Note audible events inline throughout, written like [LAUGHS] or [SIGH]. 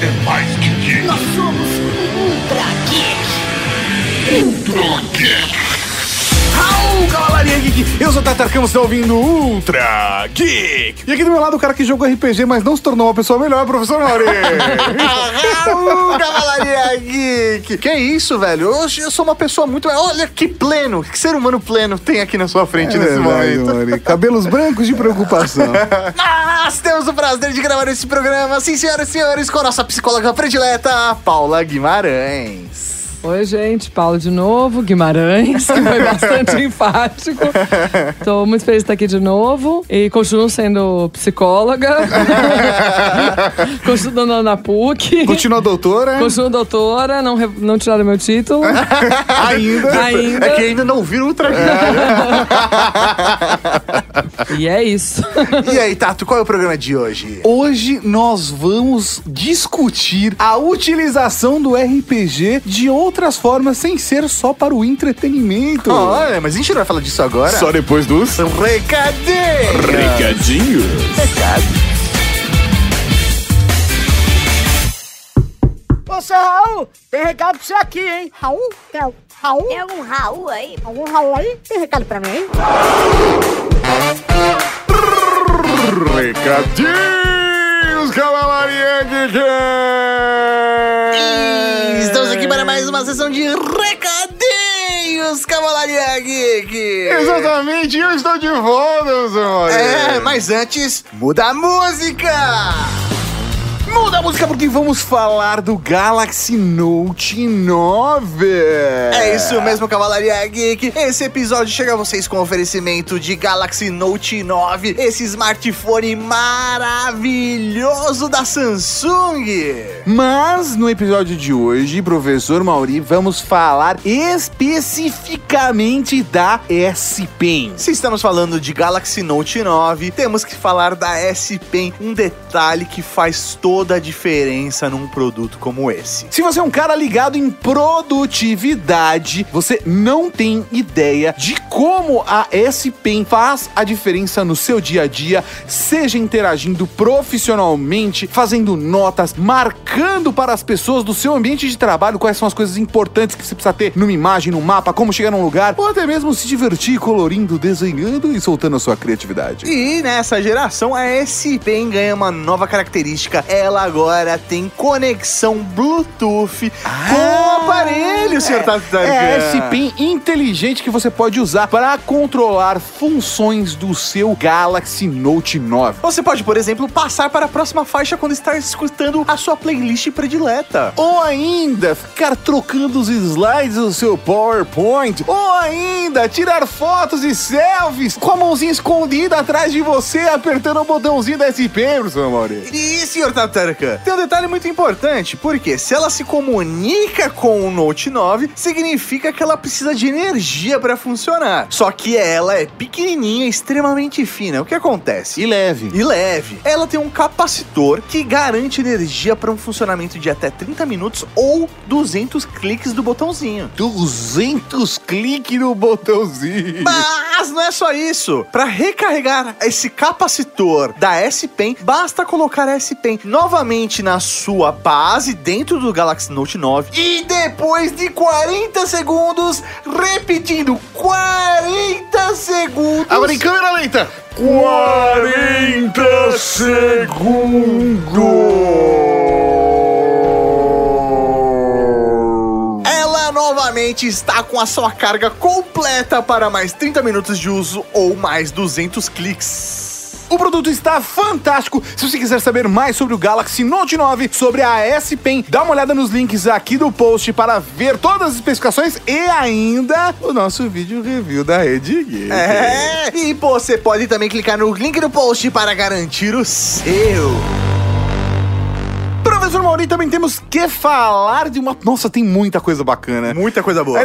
é mais que geek. Nós somos Ultra Geek. Ultra Geek. Eu sou o Tatar Campos, você tá ouvindo Ultra Geek! E aqui do meu lado o cara que jogou RPG, mas não se tornou uma pessoa melhor, professor Mauri! [LAUGHS] [LAUGHS] Raul, Cavalaria Geek! Que isso, velho? Hoje eu sou uma pessoa muito. Olha que pleno! Que ser humano pleno tem aqui na sua frente É nesse verdade, momento. Mauri. Cabelos brancos de preocupação. [LAUGHS] Nós temos o prazer de gravar esse programa, sim, senhoras e senhores, com a nossa psicóloga predileta, Paula Guimarães. Oi, gente. Paulo de novo, Guimarães, que foi [LAUGHS] bastante enfático. Tô muito feliz de estar aqui de novo e continuo sendo psicóloga. [LAUGHS] continuo dando na PUC. Continua doutora? Continuo doutora, não, re- não tiraram meu título. [LAUGHS] Ainda. Ainda. É que ainda não viram o. E é isso. E aí, Tato, qual é o programa de hoje? Hoje nós vamos discutir a utilização do RPG de outras formas, sem ser só para o entretenimento. Olha, mas a gente não vai falar disso agora. Só depois dos Recadinho! recadinhos. Ô, seu Raul, tem recado pra você aqui, hein? Raul? Tem Raul? Tem algum Raul aí? Algum Raul aí? Tem recado pra mim, hein? Recadinhos, Cavalaria Geek! Estamos aqui para mais uma sessão de recadinhos, Cavalaria Geek! Exatamente, eu estou de volta, senhor. É, mas antes, muda a música! Muda a música porque vamos falar do Galaxy Note 9. É isso mesmo, Cavalaria Geek. Esse episódio chega a vocês com oferecimento de Galaxy Note 9, esse smartphone maravilhoso da Samsung. Mas no episódio de hoje, professor Mauri, vamos falar especificamente da S Pen. Se estamos falando de Galaxy Note 9, temos que falar da S Pen, um detalhe que faz toda a diferença num produto como esse. Se você é um cara ligado em produtividade, você não tem ideia de como a S Pen faz a diferença no seu dia a dia, seja interagindo profissionalmente, fazendo notas, marcando para as pessoas do seu ambiente de trabalho quais são as coisas importantes que você precisa ter numa imagem, num mapa, como chegar num lugar, ou até mesmo se divertir colorindo, desenhando e soltando a sua criatividade. E nessa geração, a S Pen ganha uma nova característica. Ela agora tem conexão Bluetooth com o aparelho, senhor. É a S Pen inteligente que você pode usar para controlar funções do seu Galaxy Note 9. Você pode, por exemplo, passar para a próxima faixa quando está escutando a sua playlist predileta. Ou ainda ficar trocando os slides do seu PowerPoint. Ou ainda tirar fotos e selfies com a mãozinha escondida atrás de você, apertando o botãozinho da SP, professor Mauri. E, senhor Tatarkan, tem um detalhe muito importante, porque se ela se comunica com o Note 9, significa que ela precisa de energia para funcionar. Só que ela é pequenininha, extremamente fina. O que acontece? E leve. e leve. Ela tem um capacitor que garante energia para um funcionamento de até 30 minutos ou 200 cliques do botãozinho. 200 cliques no botãozinho. Mas não é só isso. Para recarregar esse capacitor da S Pen, basta colocar a S Pen novamente na sua base dentro do Galaxy Note 9 e depois de 40 segundos, repetindo 40 segundos. Agora em câmera lenta. 40 segundos. Ela novamente está com a sua carga completa para mais 30 minutos de uso ou mais 200 cliques. O produto está fantástico. Se você quiser saber mais sobre o Galaxy Note 9, sobre a S Pen, dá uma olhada nos links aqui do post para ver todas as especificações e ainda o nosso vídeo review da Rede Geek. É, e você pode também clicar no link do post para garantir o seu. Professor Mauri, também temos que falar de uma. Nossa, tem muita coisa bacana. Muita coisa boa.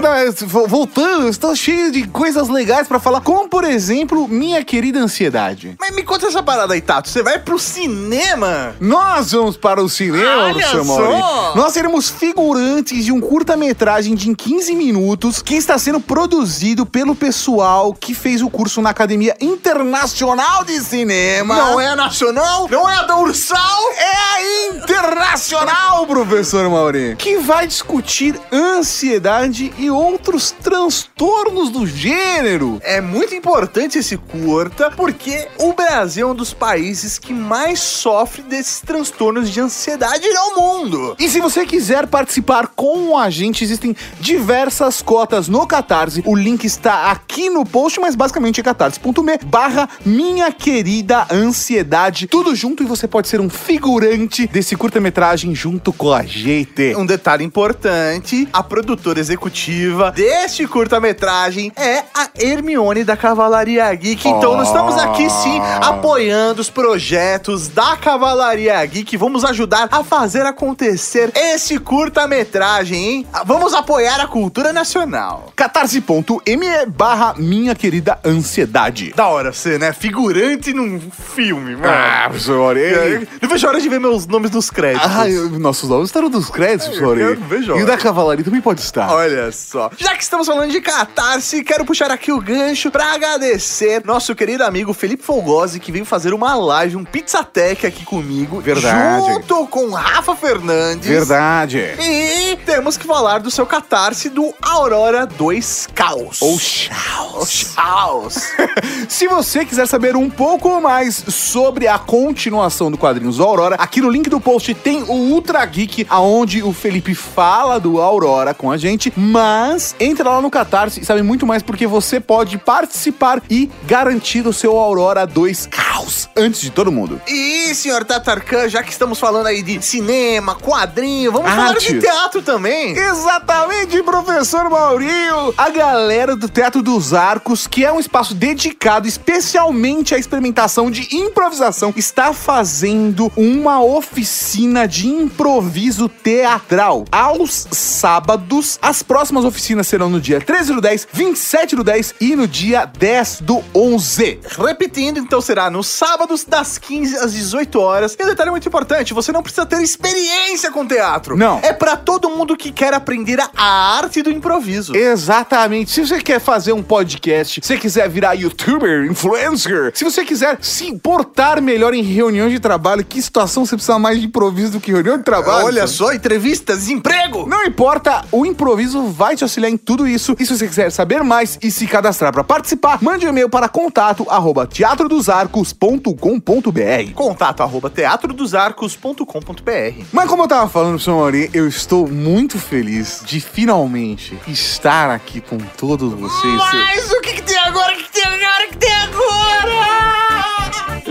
Vo- voltando, estou cheio de coisas legais pra falar, como por exemplo, minha querida ansiedade. Mas me conta essa parada aí, Tato. Você vai pro cinema? Nós vamos para o cinema, Olha só! Mauri. Nós seremos figurantes de um curta-metragem de 15 minutos que está sendo produzido pelo pessoal que fez o curso na Academia Internacional de Cinema. Não é a nacional? Não é a da Ursal? É a Internacional sensacional, professor Mauri, que vai discutir ansiedade e outros transtornos do gênero. É muito importante esse curta, porque o Brasil é um dos países que mais sofre desses transtornos de ansiedade no mundo. E se você quiser participar com a gente, existem diversas cotas no Catarse. O link está aqui no post, mas basicamente é catarse.me barra minha querida ansiedade. Tudo junto e você pode ser um figurante desse curta-metragem junto com a gente. Um detalhe importante: a produtora executiva deste curta-metragem é a Hermione da Cavalaria Geek. Então, nós estamos aqui sim apoiando os projetos da Cavalaria Geek. Vamos ajudar a fazer acontecer esse curta-metragem, hein? Vamos apoiar a cultura nacional. catarse.me barra minha querida ansiedade. Da hora você, né? Figurante num filme, mano. Ah, Mauri. Não vejo a hora de ver meus nomes nos créditos. Ah, eu- nossos nomes estarão dos créditos, Mauri. quero ver, E o da Cavalaria também pode estar. Olha só. Já que estamos falando de catarse, quero puxar aqui o gancho pra agradecer nosso querido amigo Felipe Folgosi, que veio fazer uma live, um Pizzatec aqui comigo. Verdade. Junto com Rafa Fernandes. Verdade. E temos que falar do seu catarse do Aurora 2 Caos. Ou Chaos. Caos. [LAUGHS] Se você quiser saber um pouco mais sobre a continuação do quadrinhos do Aurora, aqui no link do post tem o Ultra Geek, aonde o Felipe fala do Aurora com a gente, mas entra lá no Catarse e sabe muito mais porque você pode participar e garantir o seu Aurora 2 Caos antes de todo mundo. E, senhor Tatarkan, já que estamos falando aí de cinema, quadrinho, vamos falar Arte. de teatro também. Exatamente, professor Maurinho! A galera do Teatro dos Arcos, que é um espaço dedicado especialmente à experimentação de improvisação, está fazendo uma oficina de improviso teatral aos sábados. As próximas oficinas serão no dia 13 do 10, 27 do 10 e no dia 10 do 11. Repetindo, então será nos sábados das 15 às 18 horas. E um detalhe muito importante, você não precisa ter experiência com teatro. Não. É pra todo mundo que quer aprender a arte do improviso. Exatamente. Se você quer fazer um podcast, se você quiser virar youtuber, influencer, se você quiser se portar melhor em reuniões de trabalho, que situação você precisa mais de improviso do que reunião de trabalho? Olha sabe? só, entrevistas, emprego. Não importa, o improviso vai te auxiliar em tudo isso. E se você quiser saber mais e se cadastrar para participar, mande um e-mail para contato arroba teatrodosarcos.com.br. Contato arroba teatrodosarcos.com.br Mas como eu tava falando, senhor Mauri, eu estou muito feliz de finalmente estar aqui com todos vocês. Mas o que, que tem agora? O que, que tem agora? O que tem agora?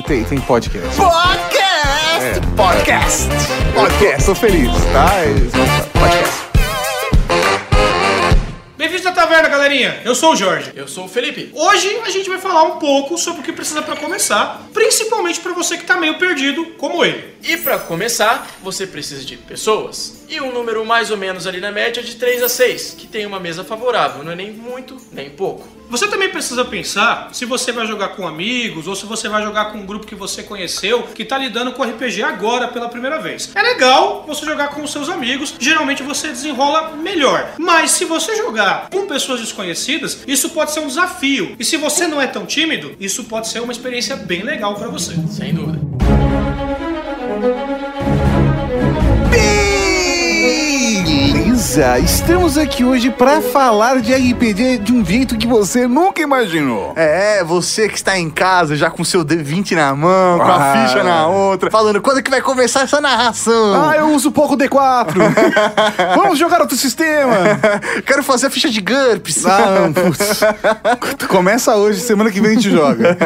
Tem, tem podcast. Podcast! Podcast! Podcast! Tô feliz, tá? Podcast! Bem-vindos à taverna, galerinha. Eu sou o Jorge. Eu sou o Felipe. Hoje a gente vai falar um pouco sobre o que precisa pra começar, principalmente pra você que tá meio perdido, como ele. E pra começar, você precisa de pessoas. E um número mais ou menos ali na média de 3 a 6, que tem uma mesa favorável, não é nem muito, nem pouco. Você também precisa pensar se você vai jogar com amigos ou se você vai jogar com um grupo que você conheceu que tá lidando com RPG agora pela primeira vez. É legal você jogar com os seus amigos, geralmente você desenrola melhor. Mas se você jogar com pessoas desconhecidas, isso pode ser um desafio. E se você não é tão tímido, isso pode ser uma experiência bem legal pra você. Sem dúvida. Beleza, estamos aqui hoje pra falar de RPG de um jeito que você nunca imaginou. É, você que está em casa já com seu D20 na mão, com a Ah. ficha na outra, falando quando que vai começar essa narração? Ah, eu uso pouco D4. [LAUGHS] Vamos jogar outro sistema. [LAUGHS] Quero fazer a ficha de GURPS. Ah, não, putz. [LAUGHS] Começa hoje, semana que vem a gente joga.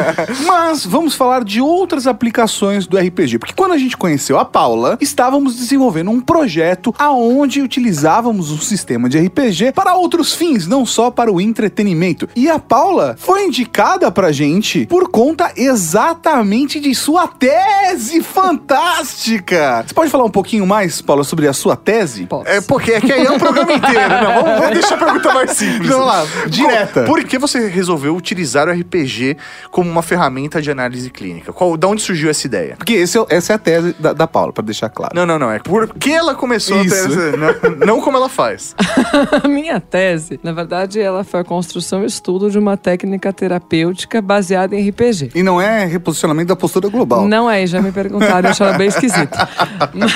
Mas vamos falar de outras aplicações do RPG, porque quando a gente conheceu a Paula, estávamos desenvolvendo um projeto aonde utilizávamos um sistema de RPG para outros fins, não só para o entretenimento. E a Paula foi indicada pra gente por conta exatamente de sua tese fantástica. Você pode falar um pouquinho mais, Paula, sobre a sua tese? Posso. É porque aqui aí é um programa inteiro. Não, vamos, vamos deixar a pergunta mais [LAUGHS] simples. Vamos lá, direta. Por que você resolveu utilizar o RPG como uma ferramenta de análise clínica? Qual, da onde surgiu essa ideia? Porque esse é- essa é a tese da, da Paula, pra deixar claro. Não, não, não. É porque ela começou Isso. a essa, não, não como ela ela faz? [LAUGHS] A minha tese, na verdade, ela foi a construção e estudo de uma técnica terapêutica baseada em RPG. E não é reposicionamento da postura global. Não é, já me perguntaram, eu acharam bem esquisito. [LAUGHS] Mas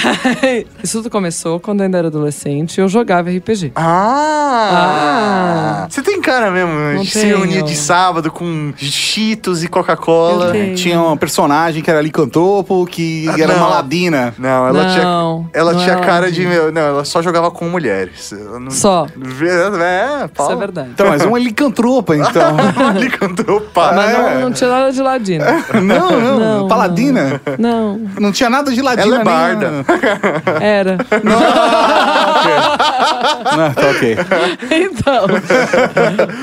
isso tudo começou quando eu ainda era adolescente e eu jogava RPG. Ah! Ah. Você tem cara mesmo Não de se reunia de sábado com Cheetos e Coca-Cola. Tinha uma personagem que era licantropo, que Ah, era não. uma ladina. Não, ela Não, tinha, ela não tinha cara de. Meu, não, ela só jogava com mulheres. Não- Só. É, Isso Paulo. é verdade. Então, mas uma licantropa, então. [LAUGHS] Pá. Mas é. não, não tinha nada de ladino. [LAUGHS] não, não, Não, Paladina. Não, Não tinha nada de ladina. Ela é nem- barda. [LAUGHS] era. Não, tá ok. Então,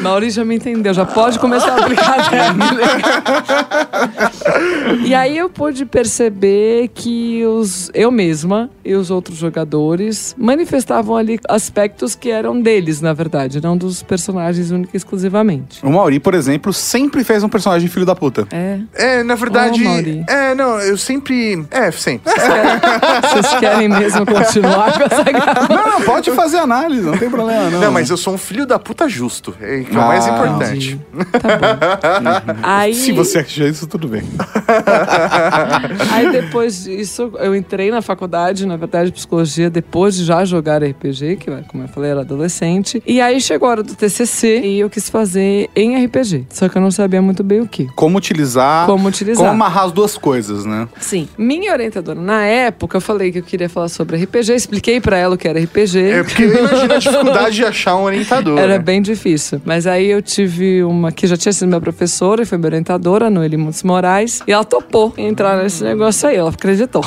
Maurício já me entendeu, já pode começar a aplicar a técnica. E aí eu pude perceber que os, eu mesma e os outros jogadores manifestavam ali aspectos que eram deles, na verdade, não dos personagens única e exclusivamente. O Mauri, por exemplo, sempre fez um personagem filho da puta. É. É, na verdade. Mauri. é, não, eu sempre. É, sempre. Vocês querem mesmo continuar com essa gravação? Não, não, pode fazer análise, não tem problema, não. Não, mas eu sou um filho da puta justo. É, que é o mais Ah, importante. Tá bom. Aí, Se você acha isso, tudo bem. [LAUGHS] Aí depois disso, eu entrei na faculdade, na verdade, de psicologia, depois de já jogar RPG, que, como eu falei, era adolescente. E aí chegou a hora do TCC e eu quis fazer em RPG. Só que eu não sabia muito bem o que. Como utilizar. Como utilizar. Como amarrar as duas coisas, né? Sim. Minha orientadora, na época, eu falei que eu queria falar sobre RPG, expliquei pra ela o que era RPG. É porque imagina a dificuldade de achar um orientador. Era né? bem difícil. Mas aí eu tive uma que já tinha sido minha professora e foi minha orientadora, Noeli Montes Moraes. E ela topou entrar nesse negócio aí, ela acreditou.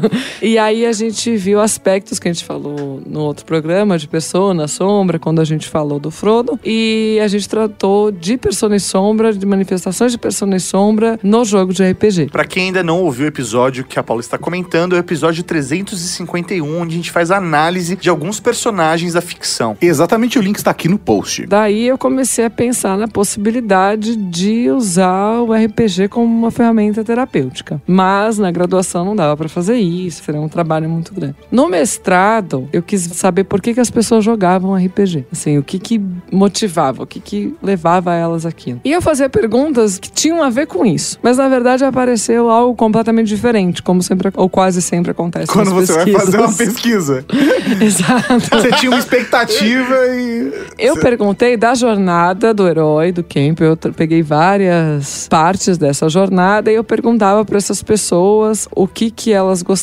[LAUGHS] e aí a gente viu aspectos que a gente falou no outro programa, de persona, sombra, quando a gente falou do Frodo. E a gente tratou de persona e sombra, de manifestações de persona e sombra no jogo de RPG. Pra quem ainda não ouviu o episódio que a Paula está comentando, é o episódio 351, onde a gente faz análise de alguns personagens da ficção. Exatamente o link está aqui no post. Daí eu comecei a pensar na possibilidade de usar o RPG como uma ferramenta terapêutica. Mas na graduação não dava pra fazer isso, seria um trabalho muito grande. No mestrado, eu quis saber por que, que as pessoas jogavam RPG. Assim, o que que motivava, o que que levava elas aquilo. E eu fazia perguntas que tinham a ver com isso. Mas na verdade apareceu algo completamente diferente, como sempre ou quase sempre acontece Quando você vai fazer uma pesquisas. [LAUGHS] pesquisa. Exato. Você tinha uma expectativa e. Eu perguntei da jornada do herói do Camp. Eu peguei várias partes dessa jornada e eu perguntava para essas pessoas o que que elas gostavam,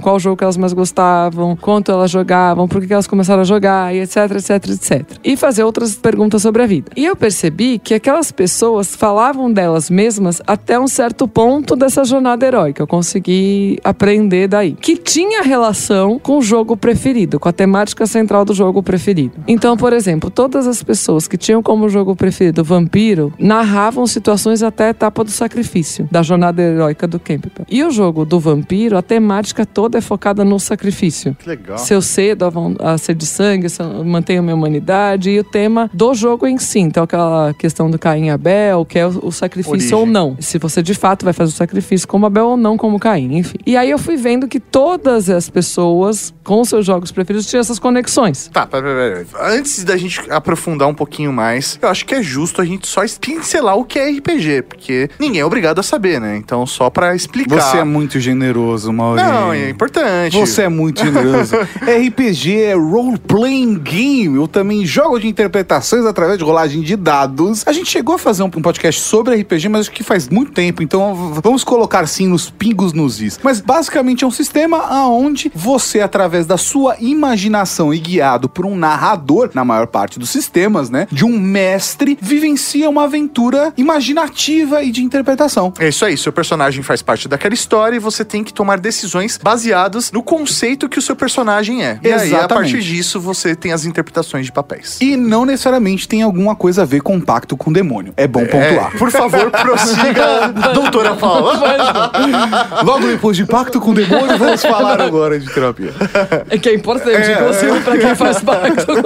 qual jogo que elas mais gostavam, quanto elas jogavam, por que elas começaram a jogar e etc, etc, etc. E fazer outras perguntas sobre a vida. E eu percebi que aquelas pessoas falavam delas mesmas até um certo ponto dessa jornada heróica. Eu consegui aprender daí. Que tinha relação com o jogo preferido, com a temática central do jogo preferido. Então, por exemplo, todas as pessoas que tinham como jogo preferido vampiro narravam situações até a etapa do sacrifício, da jornada heróica do Campbell. E o jogo do vampiro, a temática toda é focada no sacrifício. Que legal. Se eu cedo a, a ser de sangue, se eu mantenho a minha humanidade e o tema do jogo em si. Então, aquela questão do Caim e Abel, que é o, o sacrifício Origem. ou não. Se você de fato vai fazer o sacrifício como Abel ou não como Caim, enfim. E aí eu fui vendo que todas as pessoas com seus jogos preferidos tinham essas conexões. Tá, pera, pera, pera. Antes da gente aprofundar um pouquinho mais, eu acho que é justo a gente só pincelar o que é RPG, porque ninguém é obrigado a saber, né? Então, só pra explicar. Você é muito generoso, Maurício. Não, é importante. Você é muito generoso. [LAUGHS] RPG é Role Playing Game. Eu também jogo de interpretações através de rolagem de dados. A gente chegou a fazer um, podcast sobre RPG, mas acho que faz muito tempo. Então vamos colocar sim nos pingos nos is. Mas basicamente é um sistema aonde você, através da sua imaginação e guiado por um narrador, na maior parte dos sistemas, né? De um mestre, vivencia uma aventura imaginativa e de interpretação. É isso aí, seu personagem faz parte daquela história e você tem que tomar decisões baseadas no conceito que o seu personagem é. E aí, a Exatamente. partir disso, você tem as interpretações de papéis. E não necessariamente tem alguma coisa a ver com pacto com o demônio. É bom pontuar. É, por favor, [LAUGHS] prossiga, doutora Paula. [LAUGHS] Logo depois de pacto com o demônio, vamos falar agora de terapia. É que é importante, inclusive, pra quem faz pacto. [LAUGHS]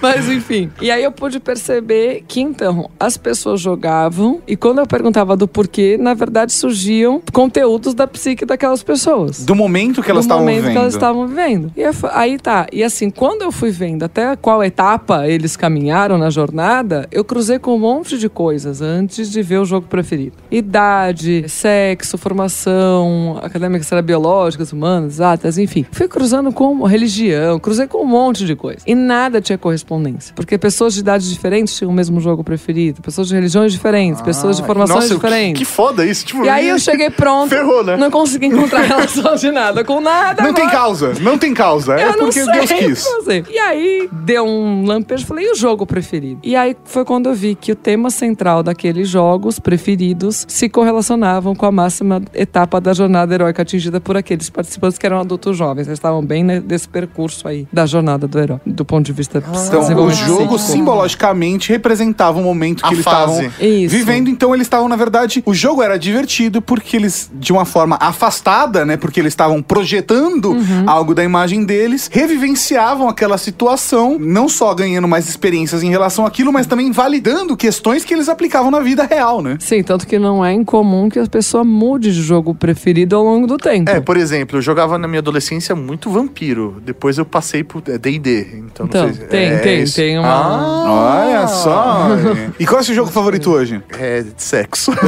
Mas enfim. E aí eu pude perceber que então as pessoas jogavam e quando eu perguntava do porquê, na verdade surgiam eram conteúdos da psique daquelas pessoas. Do momento que elas do estavam momento vivendo. que elas estavam vivendo. E aí tá. E assim, quando eu fui vendo até qual etapa eles caminharam na jornada, eu cruzei com um monte de coisas antes de ver o jogo preferido. Idade, sexo, formação, acadêmicas era biológicas, humanas, exatas, enfim. Fui cruzando com religião, cruzei com um monte de coisa. E nada tinha correspondência. Porque pessoas de idades diferentes tinham o mesmo jogo preferido, pessoas de religiões diferentes, pessoas de formações Nossa, que, diferentes. que foda isso. Tipo, E aí eu [LAUGHS] cheguei pronto, Ferrou, né? não consegui encontrar [LAUGHS] relação de nada com nada. Não tem agora- causa, não tem causa. É eu não porque sei Deus quis. fazer. E aí deu um lampejo, falei, e o jogo preferido? E aí foi quando eu vi que o tema central daqueles jogos preferidos se correlacionavam com a máxima etapa da jornada heróica atingida por aqueles participantes que eram adultos jovens. Eles estavam bem nesse percurso aí da jornada do herói, do ponto de vista Então, o jogo simbologicamente representava o momento A que eles fase. estavam vivendo. Então, eles estavam, na verdade, o jogo era divertido porque eles, de uma forma afastada, né? Porque eles estavam projetando Uhum. algo da imagem deles, revivenciavam aquela situação, não só ganhando mais experiências em relação àquilo, mas também validando questões que eles aplicavam na vida real, né? Sim, tanto que não é incomum que a pessoa mude de jogo preferido ao longo do tempo. É, por exemplo, eu jogava na minha adolescência muito vampiro. Depois eu passei pro é, D&D. Então, Então, não sei. tem, é, tem, isso. tem uma- Ah, Olha só! [LAUGHS] e qual é o seu jogo favorito hoje? é de sexo. [LAUGHS]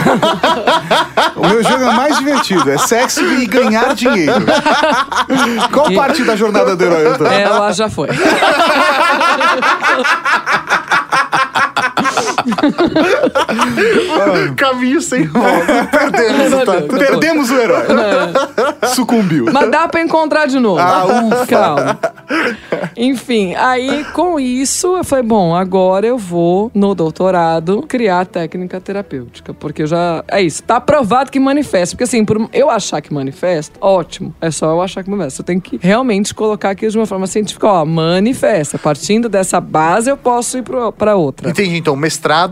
O meu jogo é mais divertido, é sexo e ganhar dinheiro. Qual parte da jornada do herói eu tô? Ela já foi. [LAUGHS] [LAUGHS] Caminho sem volta. Perdemos, tá? Perdemos o herói. Sucumbiu. Mas dá pra encontrar de novo. Ah, ufa. Calma. Enfim, aí com isso eu falei, bom, agora eu vou no doutorado criar a técnica terapêutica, porque eu já é isso, tá provado que manifesta, porque assim, por eu achar que manifesta, ótimo, é só eu achar que manifesta. Eu tenho que realmente colocar aquilo de uma forma científica, ó, manifesta. Partindo dessa base eu posso ir pra outra. Entendi. Então, o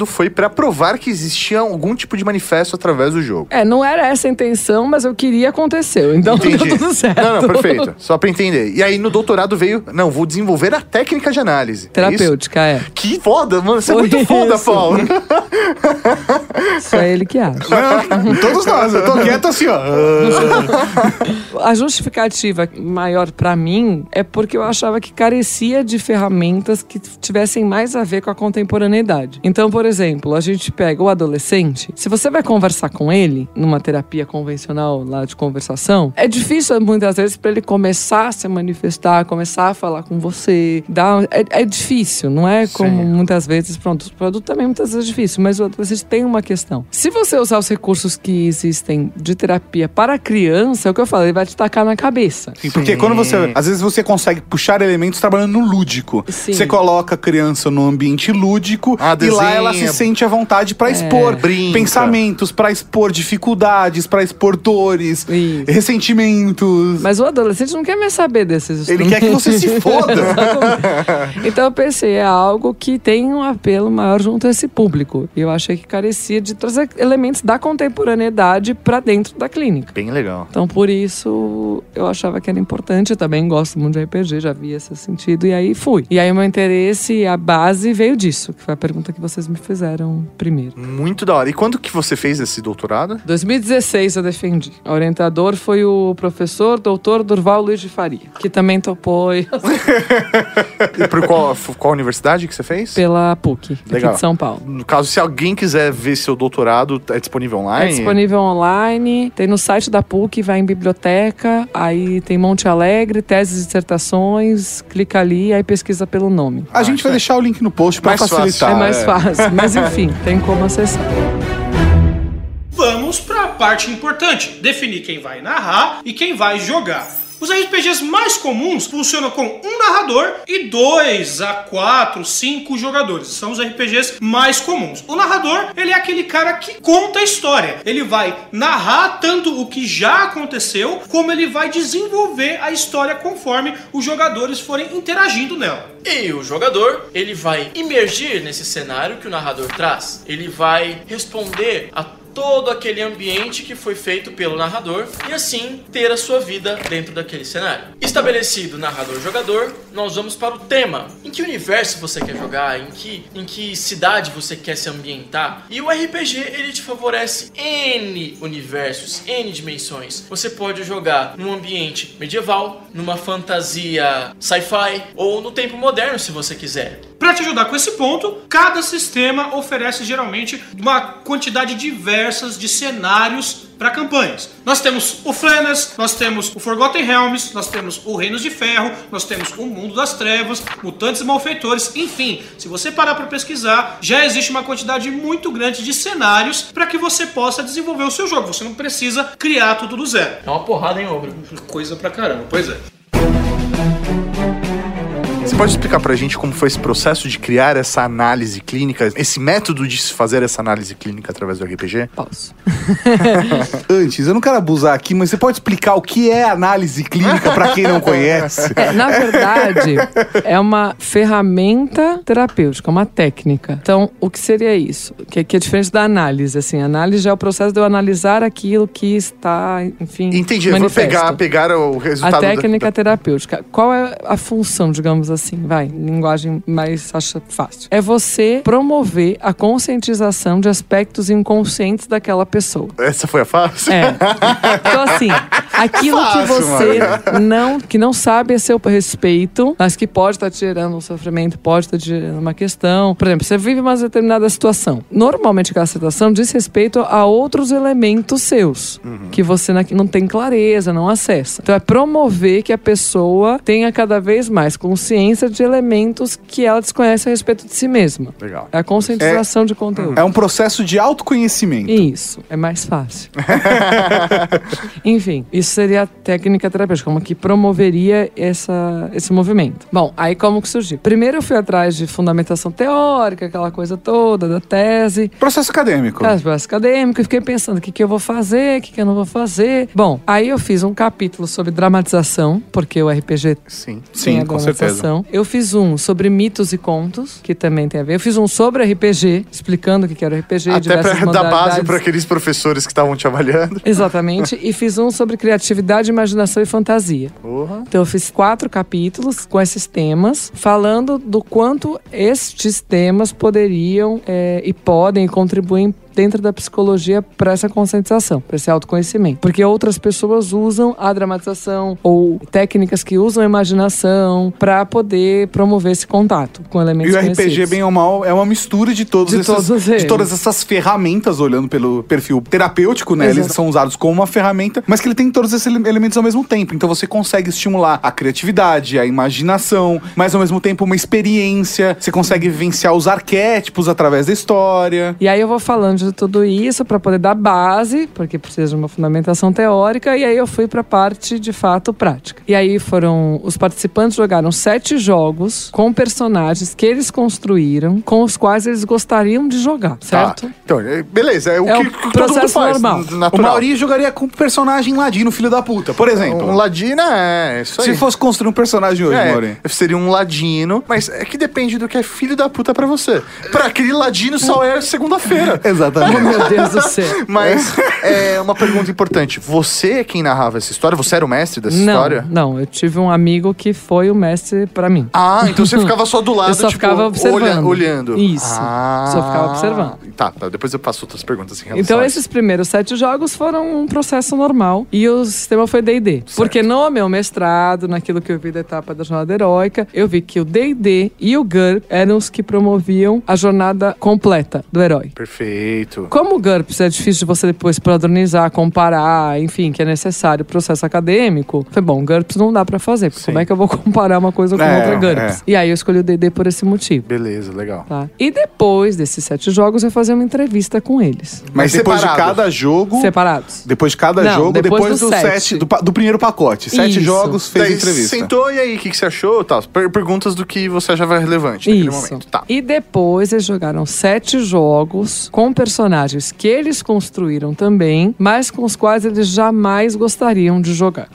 mestrado foi pra provar que existia algum tipo de manifesto através do jogo. É, não era essa a intenção, mas eu queria aconteceu. Então [LAUGHS] Entendi. deu tudo certo. Não, não, perfeito. Só pra entender. E aí, no doutorado veio... Não, vou desenvolver a técnica de análise. É isso? Terapêutica, é. Que foda, mano. Você é muito foda, isso. Paulo. [LAUGHS] Isso é ele que acha. Não, todos nós, eu tô quieto assim, ó. A justificativa maior pra mim é porque eu achava que carecia de ferramentas que tivessem mais a ver com a contemporaneidade. Então, por exemplo, a gente pega o adolescente, se você vai conversar com ele numa terapia convencional lá de conversação, é difícil muitas vezes pra ele começar a se manifestar, começar a falar com você, dar, é, é difícil, não é como Sim. muitas vezes, pronto, o produto também muitas vezes é difícil, mas o adolescente tem uma questão. Se você usar os recursos que existem de terapia para a criança, é o que eu falei, ele vai te tacar na cabeça. Sim, porque quando você. Às vezes você consegue puxar elementos trabalhando no lúdico. Sim. Você coloca a criança no ambiente lúdico Ah, e lá ela se sente à vontade pra expor Brinca. pensamentos, pra expor dificuldades, pra expor dores, Isso. ressentimentos. Mas o adolescente não quer mais saber desses Ele quer que você se foda. [LAUGHS] Então eu pensei, é algo que tem um apelo maior junto a esse público. E eu achei que carecia de trazer elementos da contemporaneidade pra dentro da clínica. Bem legal. Então, por isso, eu achava que era importante. Eu também gosto muito de RPG, já vi esse sentido. E aí fui. E aí, o meu interesse, a base veio disso, que foi a pergunta que vocês me fizeram primeiro. Muito da hora. E quando que você fez esse doutorado? 2016 eu defendi. O orientador foi o professor doutor Durval Luiz de Faria, que também topou e- [LAUGHS] E por qual, qual universidade que você fez? pela PUC, aqui Legal. de São Paulo. No caso, se alguém quiser ver seu doutorado, é disponível É online? disponível online, tem no site da PUC, vai em biblioteca, aí tem Monte Alegre, teses e dissertações, clica ali, aí pesquisa pelo nome. A gente vai deixar o link no post pra Mais fácil. facilitar. é mais fácil, mas enfim, tem como acessar. Vamos para a parte importante: definir quem vai narrar e quem vai jogar. Os RPGs mais comuns funcionam com um narrador e dois a quatro, cinco jogadores. São os RPGs mais comuns. O narrador, ele é aquele cara que conta a história. Ele vai narrar tanto o que já aconteceu, como ele vai desenvolver a história conforme os jogadores forem interagindo nela. E o jogador, ele vai imergir nesse cenário que o narrador traz. Ele vai responder a todo aquele ambiente que foi feito pelo narrador e assim ter a sua vida dentro daquele cenário. Estabelecido narrador-jogador, nós vamos para o tema. Em que universo você quer jogar? Em que, em que cidade você quer se ambientar? E o RPG ele te favorece N universos, N dimensões. Você pode jogar num ambiente medieval, numa fantasia sci-fi ou no tempo moderno, se você quiser. Para te ajudar com esse ponto, cada sistema oferece geralmente uma quantidade diversas de cenários para campanhas. Nós temos o Flanas, nós temos o Forgotten Realms, nós temos o Reinos de Ferro, nós temos o Mundo das Trevas, Mutantes e Malfeitores, enfim, se você parar para pesquisar, já existe uma quantidade muito grande de cenários para que você possa desenvolver o seu jogo. Você não precisa criar tudo do zero. É uma porrada em ogro. Coisa pra caramba, pois é. Você pode explicar pra gente como foi esse processo de criar essa análise clínica, esse método de se fazer essa análise clínica através do RPG? Posso. [LAUGHS] Antes, eu não quero abusar aqui, mas você pode explicar o que é análise clínica pra quem não conhece? É, [LAUGHS] na verdade, é uma ferramenta terapêutica, uma técnica. Então, o que seria isso? Que, que é diferente da análise. Assim, análise é o processo de eu analisar aquilo que está, enfim. Entendi, eu vou manifesto. pegar, pegar o resultado A da- técnica terapêutica. Qual é a função, digamos assim? Vai, linguagem mais acha fácil. É você promover a conscientização de aspectos inconscientes daquela pessoa. Essa foi a fase? É. [LAUGHS] Então, assim, aquilo que Fácil, você não, que não sabe a seu respeito, mas que pode estar te gerando um sofrimento, pode estar te gerando uma questão. Por exemplo, você vive uma determinada situação. Normalmente, aquela situação diz respeito a outros elementos seus, que você não tem clareza, não acessa. Então, é promover que a pessoa tenha cada vez mais consciência de elementos que ela desconhece a respeito de si mesma. Legal. É a conscientização de conteúdo. É um processo de autoconhecimento. Isso, é mais fácil. [LAUGHS] Enfim, isso seria a técnica terapêutica, como que promoveria essa, esse movimento. Bom, aí como que surgiu? Primeiro eu fui atrás de fundamentação teórica, aquela coisa toda, da tese, Processo acadêmico. processo acadêmico, e fiquei pensando o que, que eu vou fazer, o que, que eu não vou fazer. Bom, aí eu fiz um capítulo sobre dramatização, porque o RPG Sim. Sim, com certeza. Eu fiz um sobre mitos e contos, que também tem a ver. Eu fiz um sobre RPG, explicando o que era RPG, Até pra dar base para aqueles professores que estavam te avaliando. [LAUGHS] Exatamente. e fiz um sobre criatividade, imaginação e fantasia. Porra. Então eu fiz quatro capítulos com esses temas, falando do quanto estes temas poderiam é, e podem contribuem dentro da psicologia para essa conscientização, para esse autoconhecimento. Porque outras pessoas usam a dramatização ou técnicas que usam a imaginação para poder promover esse contato com E elementos o RPG, conhecidos. bem ou mal, é uma mistura de todos De esses, todos de eles. todas essas ferramentas, olhando pelo perfil terapêutico, né? Eles Exato. são usados como uma ferramenta, mas que ele tem todos esses ele- elementos ao mesmo tempo. Então você consegue estimular a criatividade, a imaginação, mas ao mesmo tempo uma experiência. Você consegue vivenciar os arquétipos através da história. E aí eu vou falando de tudo isso para poder dar base, porque precisa de uma fundamentação teórica, e aí eu fui para a parte de fato prática. E aí foram os participantes jogaram sete jogos com personagens que eles construíram, com os quais eles gostariam de jogar, certo? Tá. Então, é- beleza, é o É que, o que todo mundo processo faz. normal. n- O Natural. Mauri jogaria com um personagem ladino, filho da puta, por exemplo. Um ladino é isso aí. Se fosse construir um personagem hoje, Mauri. É, seria um ladino, mas é que depende do que é filho da puta pra você. Pra aquele ladino só é segunda-feira. [LAUGHS] Oh, meu Deus do céu. [LAUGHS] Mas é uma pergunta importante. Você é quem narrava essa história? Você era o mestre dessa Não, história? não, eu tive um amigo que foi o mestre para mim. Ah, então você [LAUGHS] ficava só do lado, Eu só tipo, ficava observando. olha- olhando. Isso. Ah. Só ficava observando. Tá, tá, depois eu passo outras perguntas em relação Então, a esses primeiros sete jogos foram um processo normal e o sistema foi DD. Porque no meu mestrado, naquilo que eu vi da etapa da jornada heróica, eu vi que o DD e o GURP eram os que promoviam a jornada completa do herói. Perfeito. Como o GURPS é difícil de você depois padronizar, comparar, enfim, que é necessário o processo acadêmico, foi bom, GURPS não dá pra fazer, porque Sim. como é que eu vou [LAUGHS] comparar uma coisa com É, outra GURPS? E aí eu escolhi o DD por esse motivo. Beleza, legal. Tá? E depois desses sete jogos, eu fazia uma entrevista com eles. Mas Mas depois de cada jogo. Separados. Depois de cada Não, jogo, depois depois, do do, sete. sete, do, do primeiro pacote. Sete Isso. jogos, fez Daí entrevista. sentou e aí, o que, que você achou? Tal. Per- perguntas do que você achava relevante naquele Isso. momento. Tá. E depois eles jogaram sete jogos com personagens que eles construíram também, mas com os quais eles jamais gostariam de jogar.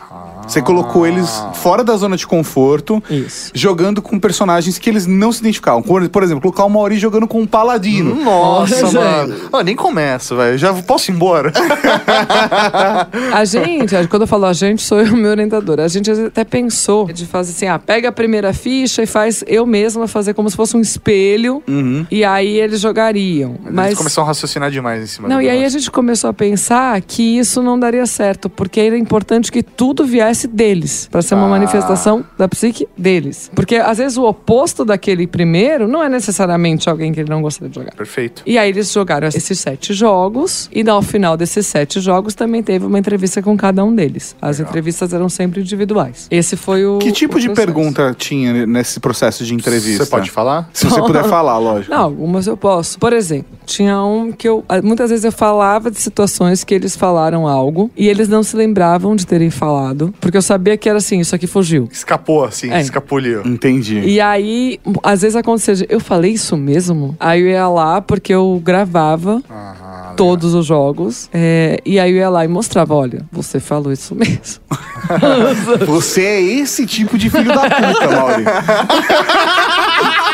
Você colocou eles fora da zona de conforto, Isso. jogando com personagens que eles não se identificavam. Por, exemplo, colocar o Mauri jogando com um paladino. Nossa, Olha, mano. Ó, nem começa, velho. Já posso ir embora? [LAUGHS] A gente, quando eu falo a gente, sou eu o meu orientador. A gente até pensou de fazer assim: ah, pega a primeira ficha e faz eu mesma fazer como se fosse um espelho. E aí eles jogariam. Eles Mas. começaram a raciocinar demais em cima Não, e aí a negócio. gente começou a pensar que isso não daria certo, porque era importante que tudo viesse deles, pra ser uma Ah. manifestação da psique deles. Porque às vezes o oposto daquele primeiro não é necessariamente alguém que ele não gostaria de jogar. Perfeito. E aí eles jogaram esses sete jogos, e ao final desses sete jogos também teve uma entrevista com cada um deles. As entrevistas eram sempre individuais. Esse foi o. Que tipo o de processo. pergunta tinha nesse processo de entrevista? Você pode falar? Se você puder [LAUGHS] falar, lógico. Não, algumas eu posso. Por exemplo, tinha um que eu. Muitas vezes eu falava de situações que eles falaram algo e eles não se lembravam de terem falado, porque eu sabia que era assim, isso aqui fugiu. Escapou, assim, É. escapuliu. Entendi. E aí, às vezes acontecia, de, eu falei isso mesmo? Aí eu ia lá, porque eu gravava Ah, todos os jogos, é, e aí eu ia lá e mostrava: olha, você falou isso mesmo. [LAUGHS] Você é esse tipo de filho da puta, Mauri. [LAUGHS]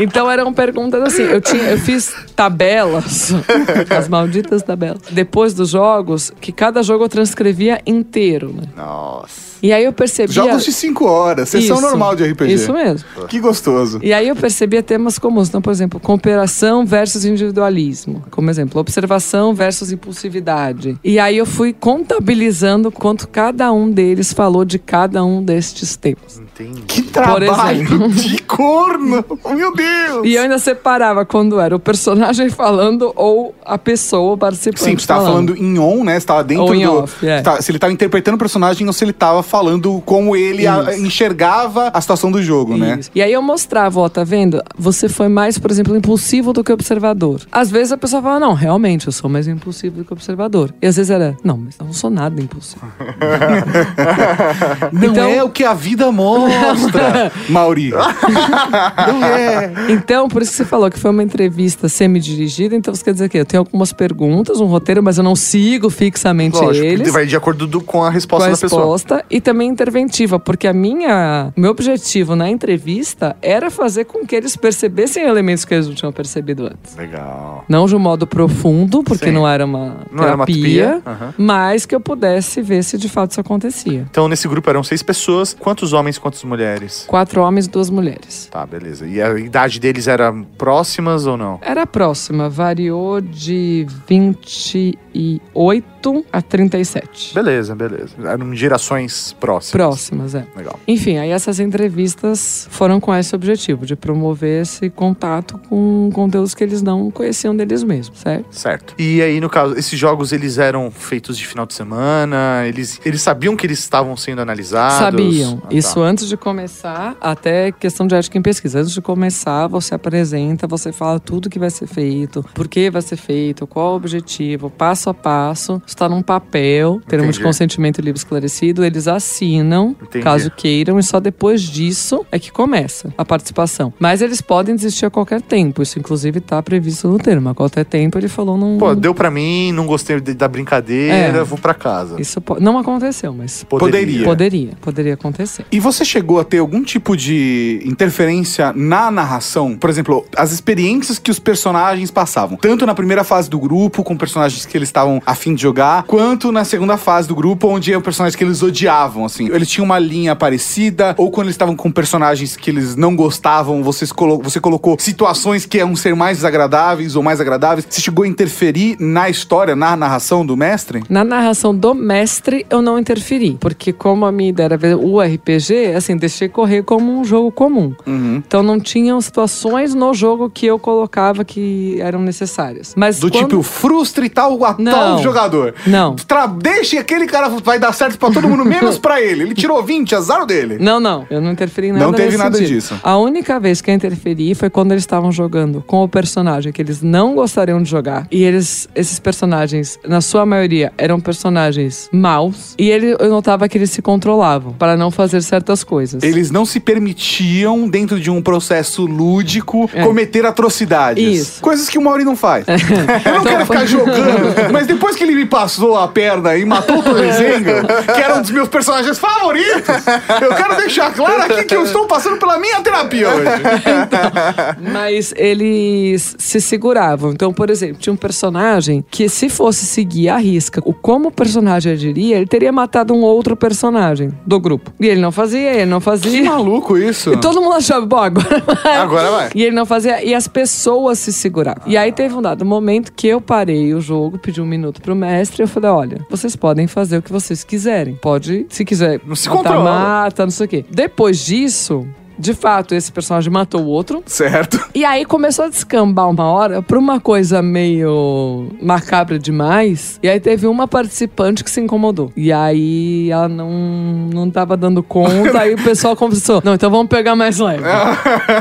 Então eram perguntas assim. Eu, tinha, eu fiz tabelas, [LAUGHS] as malditas tabelas, depois dos jogos, que cada jogo eu transcrevia inteiro, né? Nossa. E aí eu percebia. Jogos de 5 horas, sessão Isso, normal de RPG. Isso mesmo. Que gostoso. E aí eu percebia temas comuns. Então, por exemplo, cooperação versus individualismo. Como exemplo, observação versus impulsividade. E aí eu fui contabilizando quanto cada um deles falou de cada um destes temas. Entendi. Que trabalho de corno! Meu Deus! E eu ainda separava quando era o personagem [LAUGHS] falando ou a pessoa participante. Sim, você tava falando em on, né? Você tava dentro Ou em do. off, é. você tava- se ele tava interpretando o personagem ou se ele tava falando como ele a- enxergava a situação do jogo, né? Isso. E aí eu mostrava, ó, tá vendo? Você foi mais, por exemplo, impulsivo do que observador. Às vezes a pessoa fala, não, realmente, eu sou mais impulsivo do que observador. E às vezes era, não, mas eu não sou nada impulsivo. [LAUGHS] [LAUGHS] Não Então- é o que a vida mostra, [LAUGHS] Mauri. Não é. Então, por isso que você falou que foi uma entrevista semi-dirigida, então você quer dizer que eu tenho algumas perguntas, um roteiro, mas eu não sigo fixamente Lógico, eles. vai de acordo do- com a com resposta a da pessoa. resposta e também interventiva, porque a minha, meu objetivo na entrevista era fazer com que eles percebessem elementos que eles não tinham percebido antes. Legal. Não de um modo profundo, porque Sim. não era uma Não era uma terapia, terapia, aham. mas que eu pudesse ver se de fato isso acontecia. Então, nesse grupo eram seis pessoas. Quantos homens, quantas mulheres? Quatro homens e duas mulheres. Tá, beleza. E a idade deles era próximas ou não? Era próxima, variou de 28 a 37. Beleza, beleza. Eram gerações próximas. Próximas, é. Legal. Enfim, aí essas entrevistas foram com esse objetivo, de promover esse contato com conteúdos que eles não conheciam deles mesmos, certo? Certo. E aí, no caso, esses jogos eles eram feitos de final de semana? Eles, eles sabiam que eles estavam sendo analisados? Sabiam. Ah, tá. Isso antes de começar, até questão de ética em pesquisa. Antes de começar, você apresenta, você fala tudo que vai ser feito, por que vai ser feito, qual o objetivo, passo a passo. Está num papel, termo de consentimento livre esclarecido, eles assinam, Entendi. caso queiram, e só depois disso é que começa a participação. Mas eles podem desistir a qualquer tempo. Isso, inclusive, está previsto no termo. A qualquer tempo ele falou não. Pô, deu pra mim, não gostei da brincadeira, É. vou pra casa. Isso po- não aconteceu, mas Poderia. poderia, poderia acontecer. E você chegou a ter algum tipo de interferência na narração? Por exemplo, as experiências que os personagens passavam. Tanto na primeira fase do grupo, com personagens que eles estavam a fim de jogar, quanto na segunda fase do grupo, onde é o personagem que eles odiavam, assim. Eles tinham uma linha parecida, ou quando eles estavam com personagens que eles não gostavam, vocês colo você colocou situações que iam ser mais desagradáveis ou mais agradáveis. Você chegou a interferir na história, na narração do mestre? Na narração do mestre, eu não interferi. Porque como a minha ideia era ver o RPG, assim, deixei correr como um jogo comum. Uhum. Então não tinham situações no jogo que eu colocava que eram necessárias. Mas Do quando- tipo, frustre tal, a Não. tal jogador. Não. Tra deixe aquele cara, vai dar certo pra todo mundo, menos pra ele. Ele tirou 20, azar dele. Não, não. Eu não interferi em nada Não teve nada sentido. disso. A única vez que eu interferi foi quando eles estavam jogando com o personagem que eles não gostariam de jogar. E eles, esses personagens, na sua maioria, eram personagens maus. E ele, eu notava que eles se controlavam para não fazer certas coisas. Eles não se permitiam, dentro de um processo lúdico, É. cometer atrocidades. Isso. Coisas que o Mauri não faz. [LAUGHS] Eu não Então, quero ficar jogando [LAUGHS] Mas depois que ele me passou a perna e matou o Torrezenga, que era um dos meus personagens favoritos, eu quero deixar claro aqui que eu estou passando pela minha terapia hoje. Mas eles se seguravam. Então, por exemplo, tinha um personagem que, se fosse seguir a risca o como o personagem agiria, ele teria matado um outro personagem do grupo. E ele não fazia, ele não Que fazia. maluco isso. E todo mundo achava, bom, agora vai. Agora vai. E ele não fazia, e as pessoas se seguravam. E aí teve um dado momento que eu parei o jogo, pedi um minuto pro mestre e eu falei: olha, vocês podem fazer o que vocês quiserem. Pode, se quiser, Não se matar, controla. mata, não sei o quê. Depois disso. De fato, esse personagem matou o outro. Certo. E aí começou a descambar uma hora pra uma coisa meio macabra demais. E aí teve uma participante que se incomodou. E aí ela não, não tava dando conta. aí o pessoal conversou: Não, então vamos pegar mais leve. [LAUGHS]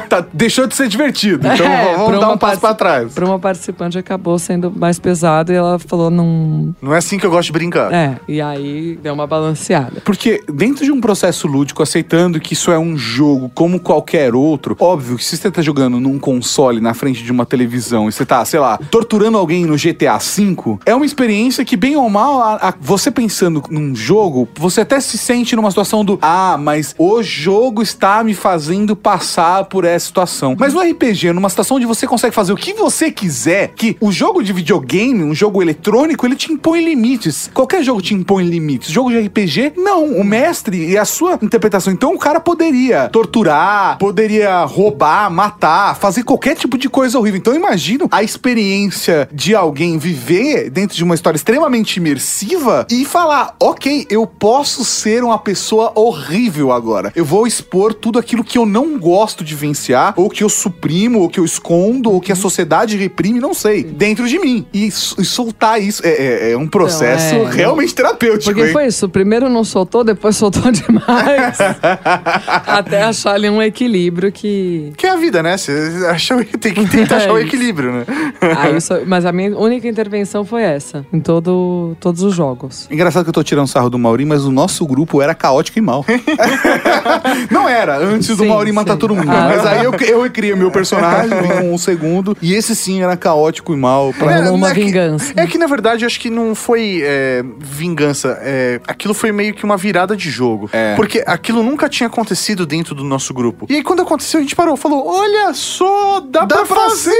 Tá, deixou de ser divertido. Então É, vamos dar um passo pra trás. Pra uma participante acabou sendo mais pesado e ela falou: Não. Não é assim que eu gosto de brincar. É, e aí deu uma balanceada. Porque dentro de um processo lúdico, aceitando que isso é um jogo como qualquer outro, óbvio que se você tá jogando num console na frente de uma televisão e você tá, sei lá, torturando alguém no GTA V, é uma experiência que, bem ou mal, a- a- você pensando num jogo, você até se sente numa situação do ah, mas o jogo está me fazendo passar por essa situação. Mas no RPG, numa situação onde você consegue fazer o que você quiser, que o jogo de videogame, um jogo eletrônico, ele te impõe limites. Qualquer jogo te impõe limites. Jogo de RPG, não. O mestre e a sua interpretação. Então o cara poderia torturar, poderia roubar, matar, fazer qualquer tipo de coisa horrível. Então eu imagino a experiência de alguém viver dentro de uma história extremamente imersiva e falar: ok, eu posso ser uma pessoa horrível agora. Eu vou expor tudo aquilo que eu não gosto de vivenciar, ou que eu suprimo, ou que eu escondo, ou que a sociedade reprime, não sei, dentro de mim. E, e soltar isso é, é- é um processo Então, é, realmente terapêutico. Porque hein? foi isso. Primeiro não soltou, depois soltou [LAUGHS] demais. [LAUGHS] até achar ali um equilíbrio que. Que é a vida, né? Você acha, tem que tentar achar o [LAUGHS] É equilíbrio, né? Aí eu só- Mas a minha única intervenção foi essa. Em todo, todos os jogos. Engraçado que eu tô tirando sarro do Mauri, mas o nosso grupo era caótico e mal. [LAUGHS] não era, antes do Sim, Mauri matar sim. todo mundo. Ah. Mas aí eu, eu criei meu personagem em um segundo, e esse sim era caótico e mal. Pra... Rolou uma é que- vingança. É que, na verdade, eu acho que não foi é, vingança. é, aquilo foi meio que uma virada de jogo. É. Porque aquilo nunca tinha acontecido dentro do nosso grupo. E aí, quando aconteceu, a gente parou. Falou, olha só, dá, Dá pra, pra fazer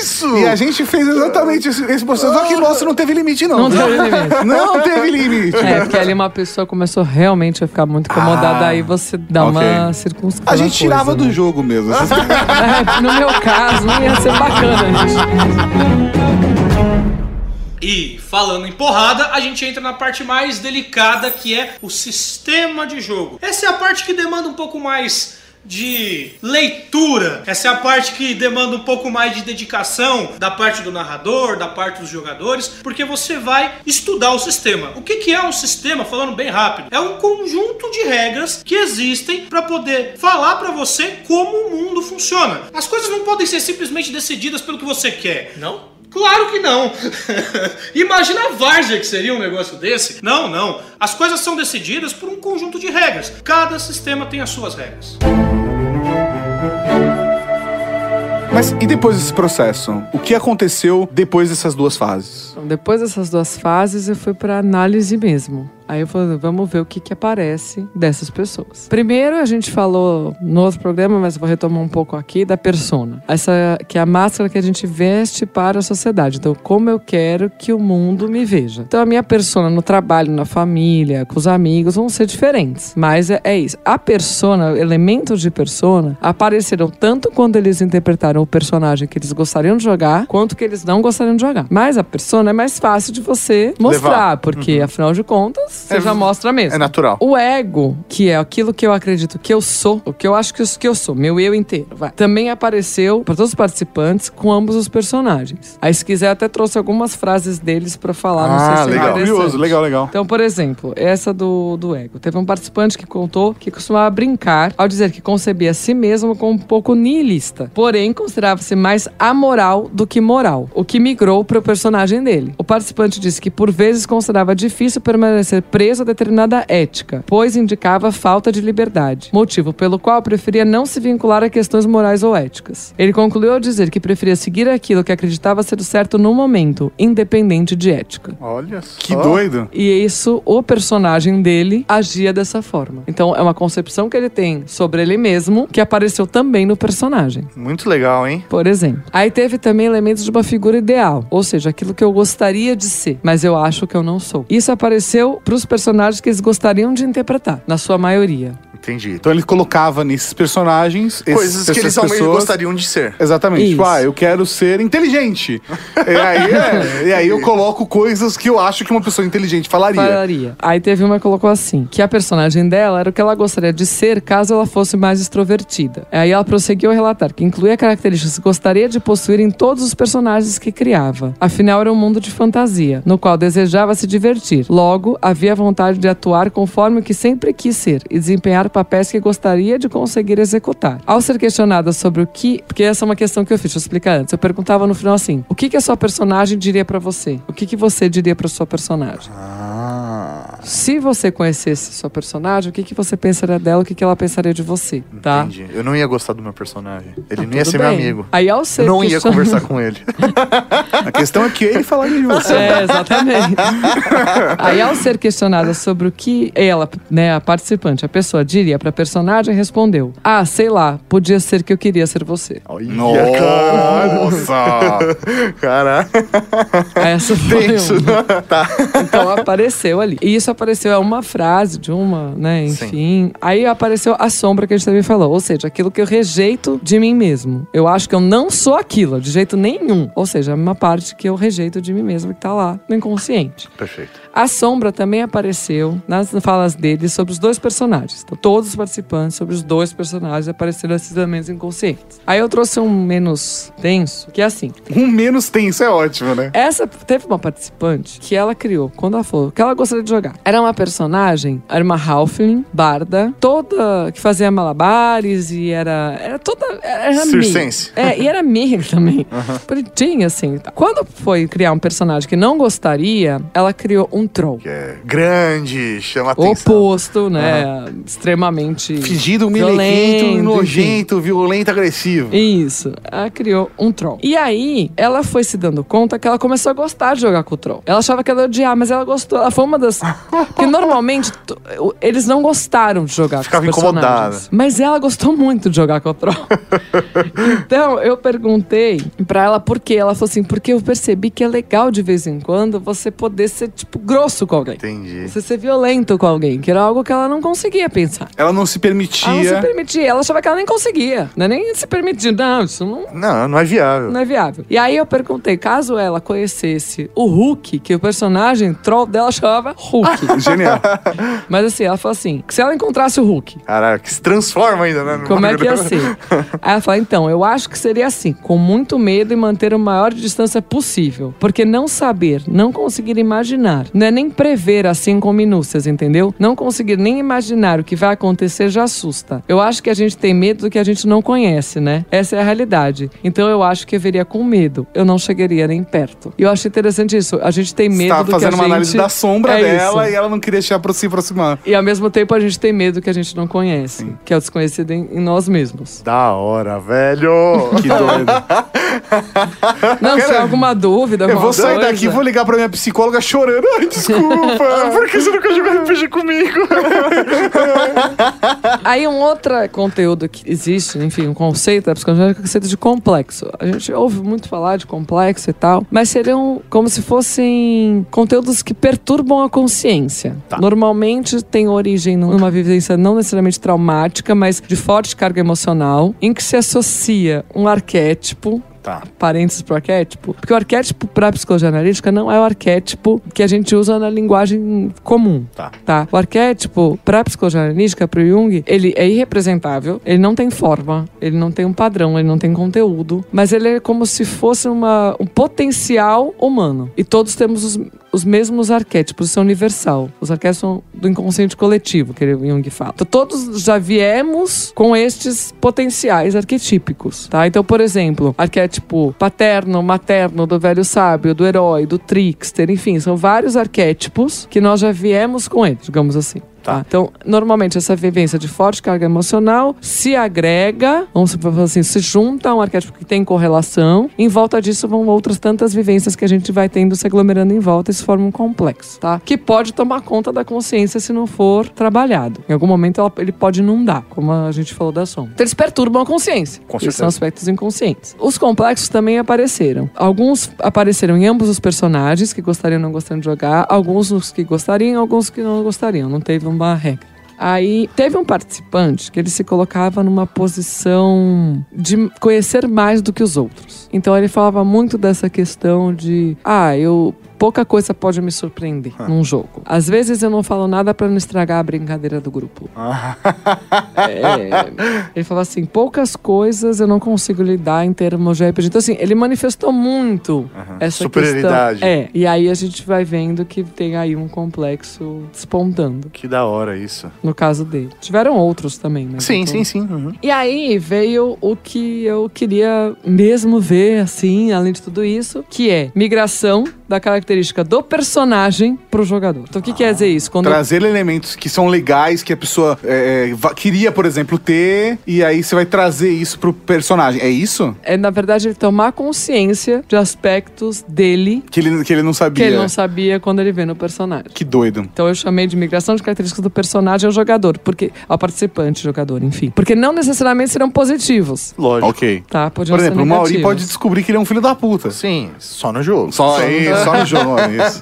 isso! E a gente fez exatamente esse, esse processo. Só que o nosso não teve limite, não. Não teve limite. [LAUGHS] Não teve limite. É, porque ali uma pessoa começou realmente a ficar muito incomodada, Ah, aí você dá ok. uma circunstância. A gente tirava do jogo mesmo. [LAUGHS] É, no meu caso, não ia ser bacana, gente. E falando em porrada, a gente entra na parte mais delicada que é o sistema de jogo. Essa é a parte que demanda um pouco mais de leitura. Essa é a parte que demanda um pouco mais de dedicação da parte do narrador, da parte dos jogadores, porque você vai estudar o sistema. O que, que é um sistema? Falando bem rápido, é um conjunto de regras que existem para poder falar para você como o mundo funciona. As coisas não podem ser simplesmente decididas pelo que você quer. Não? Claro que não. [LAUGHS] Imagina a várzea que seria um negócio desse. Não, não. As coisas são decididas por um conjunto de regras. Cada sistema tem as suas regras. Mas e depois desse processo? O que aconteceu depois dessas duas fases? Então, depois dessas duas fases, eu fui pra análise mesmo. Aí eu falei, vamos ver o que que aparece dessas pessoas. Primeiro, a gente falou no outro programa, mas eu vou retomar um pouco aqui, da persona. Essa que é a máscara que a gente veste para a sociedade. Então, como eu quero que o mundo me veja. Então, a minha persona no trabalho, na família, com os amigos, vão ser diferentes. Mas é, é isso. A persona, elementos de persona, apareceram tanto quando eles interpretaram o personagem que eles gostariam de jogar, quanto que eles não gostariam de jogar. Mas a persona é mais fácil de você mostrar, Levar. porque afinal de contas, você É- já mostra mesmo. É natural. O ego, que é aquilo que eu acredito que eu sou, o que eu acho que eu, que eu sou, meu eu inteiro, vai. Também apareceu para todos os participantes com ambos os personagens. Aí, se quiser, até trouxe algumas frases deles para falar, não Ah, sei se é legal. interessante. Curioso, legal, legal. Então, por exemplo, essa do, do ego. Teve um participante que contou que costumava brincar ao dizer que concebia a si mesmo como um pouco nihilista, porém considerava-se mais amoral do que moral, o que migrou para o personagem dele. O participante disse que por vezes considerava difícil permanecer preso a determinada ética, pois indicava falta de liberdade, motivo pelo qual preferia não se vincular a questões morais ou éticas. Ele concluiu ao dizer que preferia seguir aquilo que acreditava ser o certo no momento, independente de ética. Olha só. Que doido. E isso, o personagem dele agia dessa forma. Então, é uma concepção que ele tem sobre ele mesmo que apareceu também no personagem. Muito legal, hein? Por exemplo. Aí teve também elementos de uma figura ideal, ou seja, aquilo que eu gostaria de ser, mas eu acho que eu não sou. Isso apareceu para os personagens que eles gostariam de interpretar, na sua maioria. Entendi. Então ele colocava nesses personagens esses- Coisas que eles realmente pessoas- gostariam de ser. Exatamente. Isso. Tipo, ah, eu quero ser inteligente. e, aí, é, e aí eu coloco coisas que eu acho que uma pessoa inteligente falaria. Falaria. Aí teve uma que colocou assim: que a personagem dela era o que ela gostaria de ser caso ela fosse mais extrovertida. Aí ela prosseguiu a relatar que incluía características que gostaria de possuir em todos os personagens que criava. Afinal, era um mundo de fantasia, no qual desejava se divertir. Logo, havia vontade de atuar conforme o que sempre quis ser e desempenhar papéis que gostaria de conseguir executar. Ao ser questionada sobre o que. Porque essa é uma questão que eu fiz, deixa eu explicar antes. Eu perguntava no final assim: o que, que a sua personagem diria pra você? O que, que você diria pra sua personagem? Ah, Se você conhecesse sua personagem, o que, que você pensaria dela, o que, que ela pensaria de você, tá? entendi. Eu não ia gostar do meu personagem. Ele não ia ser meu bem. amigo. Aí ao ser Eu não ia conversar com ele. [LAUGHS] A questão é que ele falaria de você. É, exatamente. Aí, ao ser questionada sobre o que ela, né, a participante, a pessoa diria pra personagem, respondeu: Ah, sei lá, podia ser que eu queria ser você. Olha, Nossa! Caraca. Essa foi Tenso. uma. tá. Então apareceu ali. E isso apareceu, é uma frase de uma, né, enfim. Aí apareceu a sombra que a gente também falou. Ou seja, aquilo que eu rejeito de mim mesmo. Eu acho que eu não sou aquilo, de jeito nenhum. Ou seja, uma parte que eu rejeito de mim mesmo, que tá lá no inconsciente. Perfeito. A sombra também apareceu nas falas dele sobre os dois personagens. Então, todos os participantes sobre os dois personagens apareceram esses elementos inconscientes. Aí eu trouxe um menos tenso, que é assim. Um menos tenso é ótimo, né? Essa teve uma participante que ela criou quando ela falou que ela gostaria de jogar. Era uma personagem, era uma Halfling, barda, toda que fazia malabares e era era toda era Circense. meio. É, e era meio [LAUGHS] também. Bonitinha assim. Quando foi criar um personagem que não gostaria, ela criou um troll. Que é grande, chama atenção. Oposto, né? Extremamente Fingido, violento, nojento, violento, agressivo. Isso. Ela criou um troll. E aí, ela foi se dando conta que ela começou a gostar de jogar com o troll. Ela achava que ela ia odiar, mas ela gostou. Ela foi uma das. Porque normalmente t- eles não gostaram de jogar Ficava com os personagens. incomodada. Mas ela gostou muito de jogar com o troll. [LAUGHS] então, eu perguntei pra ela por quê. Ela falou assim: porque eu percebi que é legal de vez em quando você poder ser, tipo, grosso com alguém. Entendi. Você ser violento com alguém, que era algo que ela não conseguia pensar. Ela não se permitia. Ela não se permitia, ela achava que ela nem conseguia. Não é nem se permitir. Não, isso não, Não, não é viável. não é viável. E aí eu perguntei, caso ela conhecesse o Hulk, que o personagem troll dela chamava Hulk. [LAUGHS] Genial. Mas assim, ela falou assim: que se ela encontrasse o Hulk, Caraca, que se transforma ainda, né? como é que ia ser? [LAUGHS] Aí ela falou: então, eu acho que seria assim, com muito medo e manter o maior distância possível. Porque não saber, não conseguir imaginar, não é nem prever assim com minúcias, entendeu? Não conseguir nem imaginar o que vai acontecer já assusta. Eu acho que a gente tem medo do que a gente não conhece, né? Essa é a realidade. Então eu acho que eu veria com medo. Eu não chegaria nem perto. E eu acho interessante isso. A gente tem medo tava do que a fazendo gente... uma análise da sombra É dela isso. E ela não queria se apro- se aproximar. E ao mesmo tempo a gente tem medo que a gente não conhece, que é o desconhecido em, em nós mesmos. Da hora, velho. [LAUGHS] Que doido. [LAUGHS] Não, se tem alguma dúvida, Eu alguma vou sair coisa- daqui e vou ligar pra minha psicóloga chorando. Ai, desculpa. [LAUGHS] Por que você nunca jogou RPG comigo? Aí um outro conteúdo que existe, enfim, um conceito da psicologia é o conceito de complexo. A gente ouve muito falar de complexo e tal, mas seriam como se fossem conteúdos que perturbam a consciência. Normalmente tem origem numa vivência não necessariamente traumática, mas de forte carga emocional, em que se associa um arquétipo Tá. parênteses pro arquétipo, porque o arquétipo para psicologia analítica não é o arquétipo que a gente usa na linguagem comum. Tá. Tá? O arquétipo para psicologia analítica, pro Jung, ele é irrepresentável, ele não tem forma, ele não tem um padrão, ele não tem conteúdo, mas ele é como se fosse uma, um potencial humano. E todos temos os os mesmos arquétipos, isso é universal. Os arquétipos são do inconsciente coletivo, que Jung fala. Então, todos já viemos com estes potenciais arquetípicos, tá? Então, por exemplo, arquétipo paterno, materno, do velho sábio, do herói, do trickster, enfim, são vários arquétipos que nós já viemos com eles, digamos assim. Tá. Então, normalmente, essa vivência de forte carga emocional se agrega, vamos falar assim, se junta a um arquétipo que tem correlação. Em volta disso vão outras tantas vivências que a gente vai tendo se aglomerando em volta e se forma um complexo, tá? Que pode tomar conta da consciência se não for trabalhado. Em algum momento ela- ele pode inundar, como a gente falou da sombra. Então, eles perturbam a consciência. Com certeza. são aspectos inconscientes. Os complexos também apareceram. Alguns apareceram em ambos os personagens que gostariam ou não gostariam de jogar, alguns os que gostariam, alguns que não gostariam. Não teve uma regra. Aí teve um participante que ele se colocava numa posição de conhecer mais do que os outros. Então ele falava muito dessa questão de, ah, eu pouca coisa pode me surpreender num jogo. Às vezes eu não falo nada pra não estragar a brincadeira do grupo. É, ele falava assim, poucas coisas eu não consigo lidar em termos de RPG. Então assim, ele manifestou muito essa Superioridade. questão. É, e aí a gente vai vendo que tem aí um complexo despontando, Que da hora isso. no caso dele. Tiveram outros também, né? Sim, Então- sim, sim. uhum. e aí veio o que eu queria mesmo ver, assim, além de tudo isso, que é migração da característica do personagem pro jogador. Então o que quer dizer isso? Quando Trazer elementos que são legais, que a pessoa é, va- queria, por exemplo, ter, e aí você vai trazer isso pro personagem. É isso? é, na verdade, ele tomar consciência de aspectos dele Que ele, que ele não sabia. que ele não sabia quando ele vê no personagem. Que doido. Então eu chamei de migração de características do personagem ao jogador, porque ao participante, jogador, enfim. Porque não necessariamente serão positivos, Lógico. Ok. tá? Por exemplo, o Mauri pode descobrir que ele é um filho da puta. Sim, só no jogo. Só, isso, só no jogo, [LAUGHS] isso.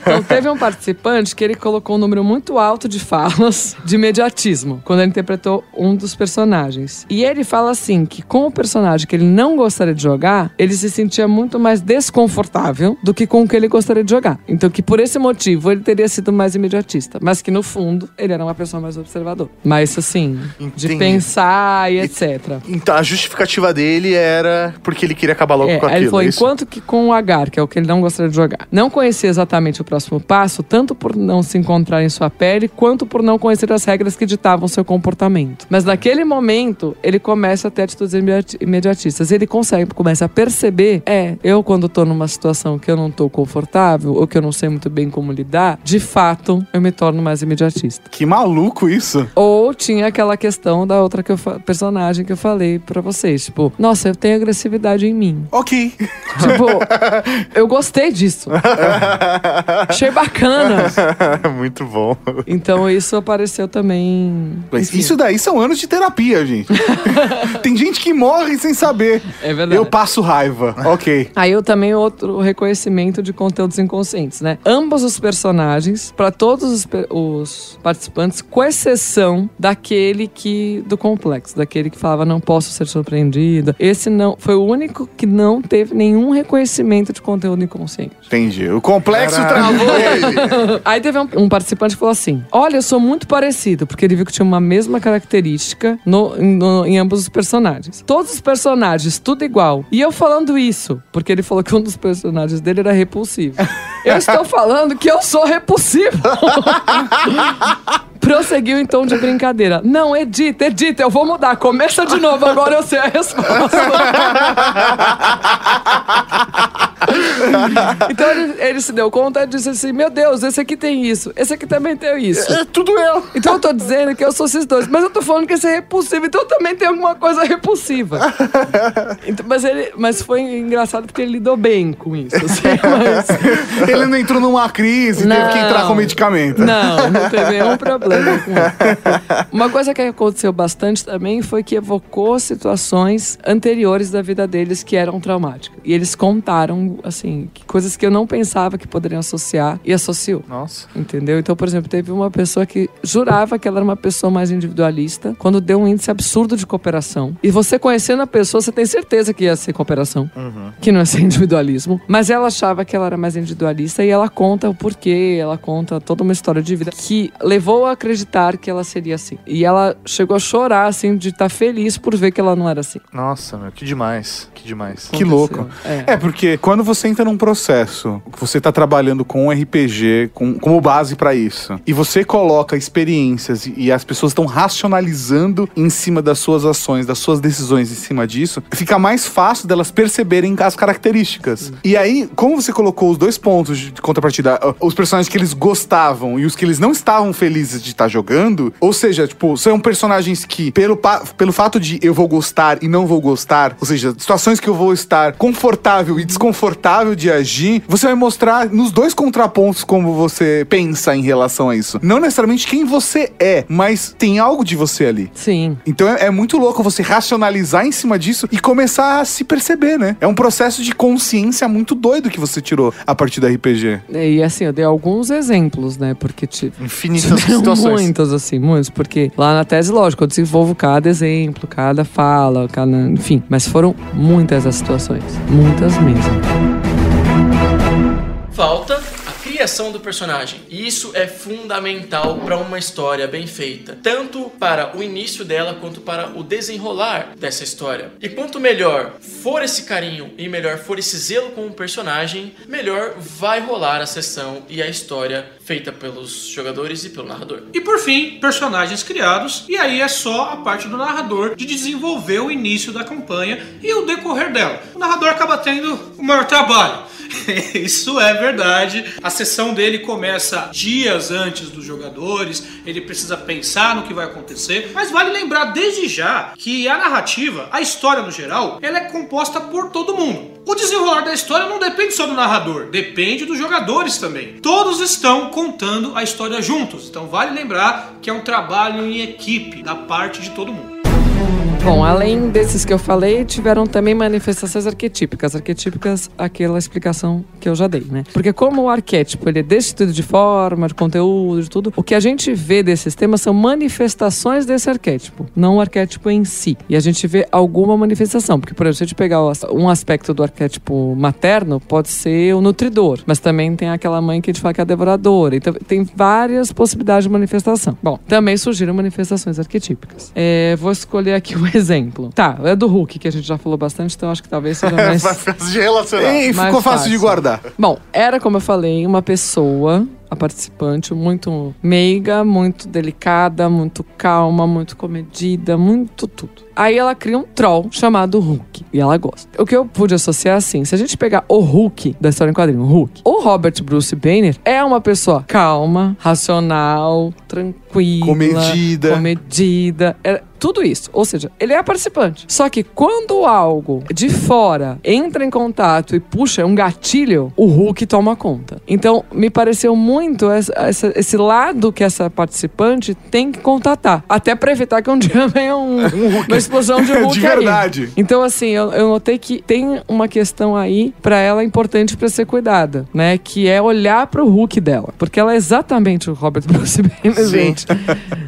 Então teve um participante que ele colocou um número muito alto de falas de imediatismo quando ele interpretou um dos personagens. E ele fala assim que com o personagem que ele não gostaria de jogar, ele se sentia muito mais desconfortável do que com o que ele gostaria de jogar. Então que por esse motivo ele teria sido mais imediatista, mas que no fundo ele era uma pessoa mais observadora. Mas assim, de Entendi. pensar e etc. Então a justificativa dele era porque ele queria acabar logo É, com aquilo. ele falou, é enquanto que com o Agar, que é o que ele não gostaria de jogar, não conhecia exatamente o próximo passo, tanto por não se encontrar em sua pele, quanto por não conhecer as regras que ditavam seu comportamento. Mas naquele momento, ele começa a ter atitudes imediati- imediatistas. Ele consegue, começa a perceber, é, eu quando tô numa situação que eu não tô confortável, ou que eu não sei muito bem como lidar, de fato, eu me torno mais imediatista. Que maluco isso. Ou tinha aquela questão da outra que personagem que eu falei pra vocês. Tipo, nossa, eu tenho agressividade em mim. Ok. Tipo, [LAUGHS] eu gostei disso. [LAUGHS] Achei bacana. [LAUGHS] Muito bom. Então isso apareceu também. Mas enfim, isso daí são anos de terapia, gente. [LAUGHS] Tem gente que morre sem saber. É verdade. Eu passo raiva. Ok. Aí eu também outro reconhecimento de conteúdos inconscientes, né? Ambos os personagens, pra todos os, os participantes, com exceção daquele que do complexo, daquele que falava não posso ser surpreendido. Esse não foi o único que não teve nenhum reconhecimento de conteúdo inconsciente. Entendi. O complexo travou [LAUGHS] ele. Aí teve um, um participante que falou assim: Olha, eu sou muito parecido, porque ele viu que tinha uma mesma característica no- no- em ambos os personagens. Todos os personagens, tudo igual. E eu falando isso, porque ele falou que um dos personagens dele era repulsivo. Eu estou falando que eu sou repulsivo. [LAUGHS] Prosseguiu em tom de brincadeira. Não, edita, edita, eu vou mudar. Começa de novo, agora eu sei a resposta. então ele, ele se deu conta e disse assim: Meu Deus, esse aqui tem isso, esse aqui também tem isso. É tudo eu. Então eu tô dizendo que eu sou esses dois, mas eu tô falando que esse é repulsivo, então eu também tenho alguma coisa repulsiva. Então, mas, ele, mas foi engraçado porque ele lidou bem com isso. assim, [LAUGHS] mas- Ele não entrou numa crise, teve que entrar com medicamento. Não, não teve nenhum problema com isso. [LAUGHS] Uma coisa que aconteceu bastante também foi que evocou situações anteriores da vida deles que eram traumáticas. E eles contaram, assim, coisas que eu não pensava que poderiam associar e associou. Nossa. Entendeu? Então, por exemplo, teve uma pessoa que jurava que ela era uma pessoa mais individualista quando deu um índice absurdo de cooperação. E você conhecendo a pessoa, você tem certeza que ia ser cooperação, que não ia ser [LAUGHS] individualismo. Mas ela achava que ela era mais individualista e ela conta o porquê, ela conta toda uma história de vida que levou a acreditar que ela seria assim. E ela chegou a chorar, assim, de estar feliz por ver que ela não era assim. Nossa, meu, que demais. Que demais. Que louco. É. É, porque quando você entra num processo processo que você tá trabalhando com um RPG com, como base pra isso, e você coloca experiências e, e as pessoas estão racionalizando em cima das suas ações, das suas decisões em cima disso, fica mais fácil delas perceberem as características. E aí, como você colocou os dois pontos de contrapartida, os personagens que eles gostavam e os que eles não estavam felizes de estar jogando, ou seja, tipo, são personagens que, pelo, pelo fato de eu vou gostar e não vou gostar, ou seja, situações que eu vou estar confortável e desconfortável de agir, você vai mostrar nos dois contrapontos como você pensa em relação a isso. Não necessariamente quem você é, mas tem algo de você ali. Sim. Então é, é muito louco você racionalizar em cima disso e começar a se perceber, né? É um processo de consciência muito doido que você tirou a partir do RPG. E assim, eu dei alguns exemplos, né? Porque tive. Infinitas [LAUGHS] tiveram Muitos, assim, muitos. Porque lá na tese, lógico, eu desenvolvo cada exemplo, cada fala, cada. Enfim. Mas foram muitas as situações. Muitas mesmo. Falta a criação do personagem. E isso é fundamental para uma história bem feita, tanto para o início dela quanto para o desenrolar dessa história. E quanto melhor for esse carinho e melhor for esse zelo com o personagem, melhor vai rolar a sessão e a história feita pelos jogadores e pelo narrador. E por fim, personagens criados, e aí é só a parte do narrador de desenvolver o início da campanha e o decorrer dela. O narrador acaba tendo o maior trabalho. [LAUGHS] Isso é verdade. A sessão dele começa dias antes dos jogadores, ele precisa pensar no que vai acontecer, mas vale lembrar desde já que a narrativa, a história no geral, ela é composta por todo mundo. O desenrolar da história não depende só do narrador, depende dos jogadores também. Todos estão contando a história juntos, então vale lembrar que é um trabalho em equipe da parte de todo mundo. Bom, além desses que eu falei, tiveram também manifestações arquetípicas. Arquetípicas, aquela explicação que eu já dei, né? Porque como o arquétipo ele é destituído de forma, de conteúdo, de tudo, o que a gente vê desses temas são manifestações desse arquétipo, não o arquétipo em si. E a gente vê alguma manifestação, porque, por exemplo, se a gente pegar o- um aspecto do arquétipo materno, pode ser o nutridor, mas também tem aquela mãe que a gente fala que é a devoradora. Então, tem várias possibilidades de manifestação. Bom, também surgiram manifestações arquetípicas. É, vou escolher aqui [LAUGHS] exemplo. Tá, é do Hulk, que a gente já falou bastante, então acho que talvez seja [LAUGHS] mais. Vai ficar de relacionar. E Mais ficou fácil de fácil. guardar. Bom, era como eu falei, uma pessoa, a participante, muito meiga, muito delicada, muito calma, muito comedida, muito tudo. Aí ela cria um troll chamado Hulk. E ela gosta. O que eu pude associar assim, se a gente pegar o Hulk da história em quadrinho, o Hulk, o Robert Bruce Banner é uma pessoa calma, racional, tranquila, Comedida. comedida, é tudo isso. Ou seja, ele é participante. Só que quando algo de fora entra em contato e puxa um gatilho, o Hulk toma conta. Então, me pareceu muito essa- essa- esse lado que essa participante tem que contatar. Até pra evitar que um dia [LAUGHS] venha um, [LAUGHS] uma explosão de [LAUGHS] Hulk De aí. verdade. Então, assim, eu, eu notei que tem uma questão aí pra ela importante pra ser cuidada, né? Que é olhar pro Hulk dela. Porque ela é exatamente o Robert Bruce Banner, gente.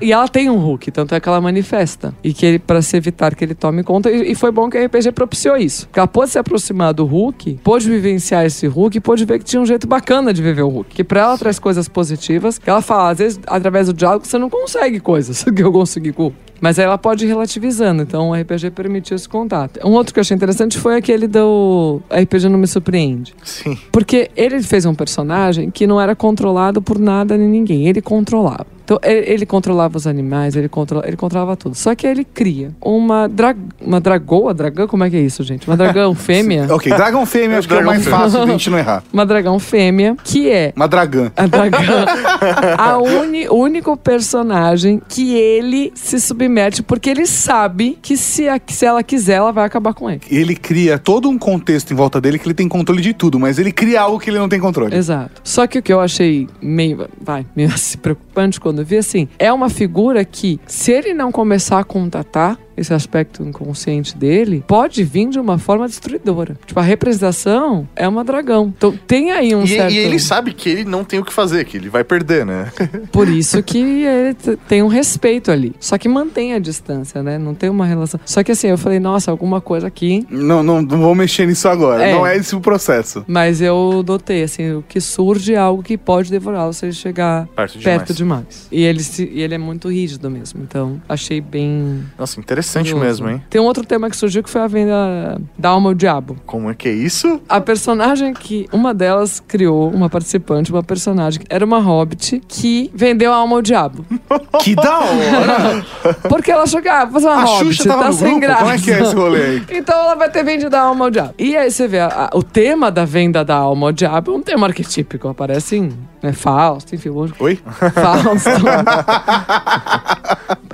E ela tem um Hulk, tanto é que ela manifesta. E que ele, pra se evitar que ele tome conta. E, e foi bom que a RPG propiciou isso. Porque ela pôde se aproximar do Hulk, pôde vivenciar esse Hulk pôde ver que tinha um jeito bacana de viver o Hulk. Que pra ela traz coisas positivas. Que ela fala, às vezes, através do diálogo, você não consegue coisas [LAUGHS] que eu consegui com o Hulk. Mas aí ela pode ir relativizando, então o RPG permitiu esse contato. Um outro que eu achei interessante foi aquele do RPG Não Me Surpreende. Sim. Porque ele fez um personagem que não era controlado por nada nem ninguém, ele controlava. Então, ele, ele controlava os animais, ele, controla, ele controlava tudo. Só que ele cria uma, dra, uma dragoa, dragão, como é que é isso, gente? Uma dragão [LAUGHS] fêmea. Ok, dragão fêmea acho que é o Dragão mais fêmea. fácil de a gente não errar. [LAUGHS] Uma dragão fêmea, que é Uma dragã. a dragão. [LAUGHS] a uni, o único personagem que ele se submete porque ele sabe que se, a- se ela quiser, ela vai acabar com ele. Ele cria todo um contexto em volta dele que ele tem controle de tudo, mas ele cria algo que ele não tem controle. Exato. Só que o que eu achei meio, vai, meio [LAUGHS] assim, preocupante quando eu vi assim, é uma figura que, se ele não começar a contatar esse aspecto inconsciente dele, pode vir de uma forma destruidora. Tipo, a representação é uma dragão. Então tem aí um E, certo... e ele sabe que ele não tem o que fazer, que ele vai perder, né? [LAUGHS] Por isso que ele tem um respeito ali. Só que mantém a distância, né? Não tem uma relação. Só que assim, eu falei, nossa, alguma coisa aqui. Não, não, não vou mexer nisso agora. É. Não é esse o processo. Mas eu notei, assim, o que surge é algo que pode devorá-lo se ele chegar Perto demais. perto demais. E ele, se- e ele é muito rígido mesmo. Então, achei bem. Nossa, interessante. Interessante Curioso. mesmo, hein? Tem um outro tema que surgiu que foi a venda da alma ao diabo. Como é que é isso? A personagem que uma delas criou, uma participante, uma personagem, era uma hobbit que vendeu a alma ao diabo. [LAUGHS] Que da hora! [LAUGHS] Porque ela achou que, ah, fazer uma A hobbit, Xuxa tá sem grupo? graça. Como é que é esse rolê aí? [LAUGHS] Então ela vai ter vendido a alma ao diabo. E aí você vê, a- a- o tema da venda da alma ao diabo é um tema arquetípico. Aparece em né, Fausto, enfim, hoje. Oi? Fausto.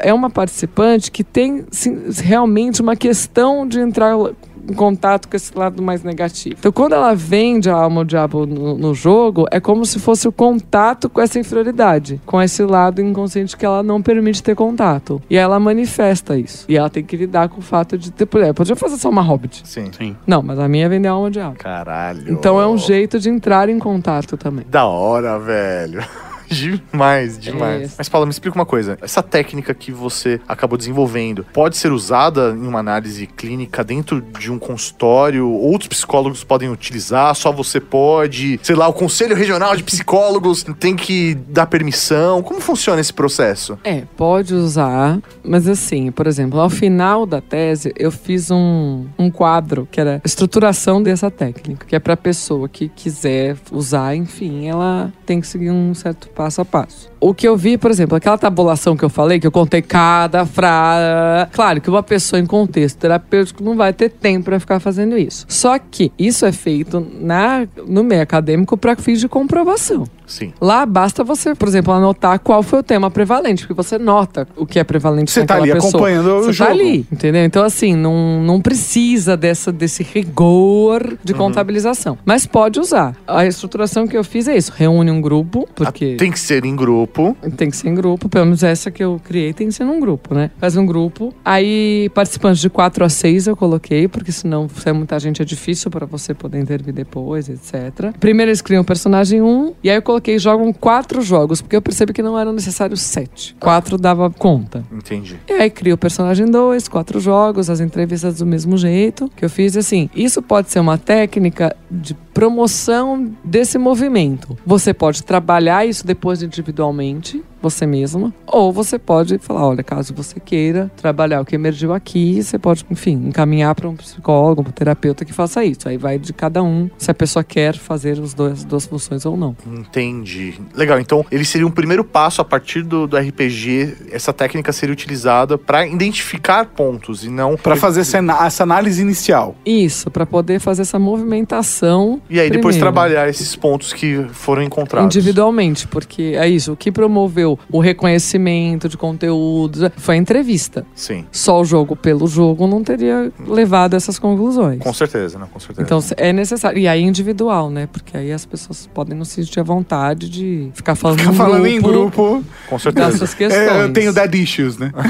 é uma participante que tem realmente uma questão de entrar em contato com esse lado mais negativo. Então, quando ela vende a alma ao diabo no, no jogo, é como se fosse o contato com essa inferioridade, com esse lado inconsciente que ela não permite ter contato. E ela manifesta isso. E ela tem que lidar com o fato de ter. Por exemplo, podia fazer só uma hobbit. Sim. Sim. Não, mas a minha é vender a alma ao diabo. Caralho. Então é um jeito de entrar em contato também. Da hora, velho. [LAUGHS] Demais, [LAUGHS] demais. É. Mas, Paula, me explica uma coisa. Essa técnica que você acabou desenvolvendo pode ser usada em uma análise clínica dentro de um consultório? Outros psicólogos podem utilizar? Só você pode? Sei lá, o Conselho Regional de Psicólogos tem que dar permissão? Como funciona esse processo? É, pode usar, mas assim, por exemplo, ao final da tese, eu fiz um, um quadro que era estruturação dessa técnica, que é pra pessoa que quiser usar, enfim, ela tem que seguir um certo passo a passo. O que eu vi, por exemplo, aquela tabulação que eu falei, que eu contei cada frase. Claro que uma pessoa em contexto terapêutico não vai ter tempo pra ficar fazendo isso. Só que isso é feito na, no meio acadêmico para fins de comprovação. Sim. Lá basta você, por exemplo, anotar qual foi o tema prevalente, porque você nota o que é prevalente Você tá naquela ali pessoa. acompanhando o você jogo. tá ali, entendeu? Então, assim, não, não precisa dessa, desse rigor de contabilização. Mas pode usar. A estruturação que eu fiz é isso. Reúne um grupo, porque... Tem que ser em grupo. Tem que ser em grupo, pelo menos essa que eu criei tem que ser num grupo, né? Faz um grupo. Aí, participantes de 4 a 6 eu coloquei, porque senão, se é muita gente, é difícil pra você poder intervir depois, etc. Primeiro eles criam o personagem 1, e aí eu coloquei jogam quatro jogos, porque eu percebi que não eram necessários sete. Quatro dava conta. Entendi. E aí cria o personagem 2, quatro jogos, as entrevistas do mesmo jeito que eu fiz. Assim, isso pode ser uma técnica de promoção desse movimento. Você pode trabalhar isso depois individualmente, você mesma, ou você pode falar, olha, caso você queira trabalhar o que emergiu aqui, você pode, enfim, encaminhar para um psicólogo, para um terapeuta que faça isso. Aí vai de cada um, se a pessoa quer fazer os dois, as duas funções ou não. Entendi. Legal, então ele seria um primeiro passo a partir do, do RPG. Essa técnica seria utilizada para identificar pontos e não Pra fazer essa, essa análise inicial. Isso, para poder fazer essa movimentação. E aí depois primeiro. trabalhar esses pontos que foram encontrados. Individualmente, porque é isso. O que promoveu o reconhecimento de conteúdos foi a entrevista. Sim, Só o jogo pelo jogo não teria levado a essas conclusões. com certeza, né? Com certeza. Então é necessário. E aí individual, né? Porque aí as pessoas podem não se sentir à vontade de ficar falando, Fica em, falando grupo em grupo. com das certeza. suas questões. É, eu tenho dead issues, né? [LAUGHS]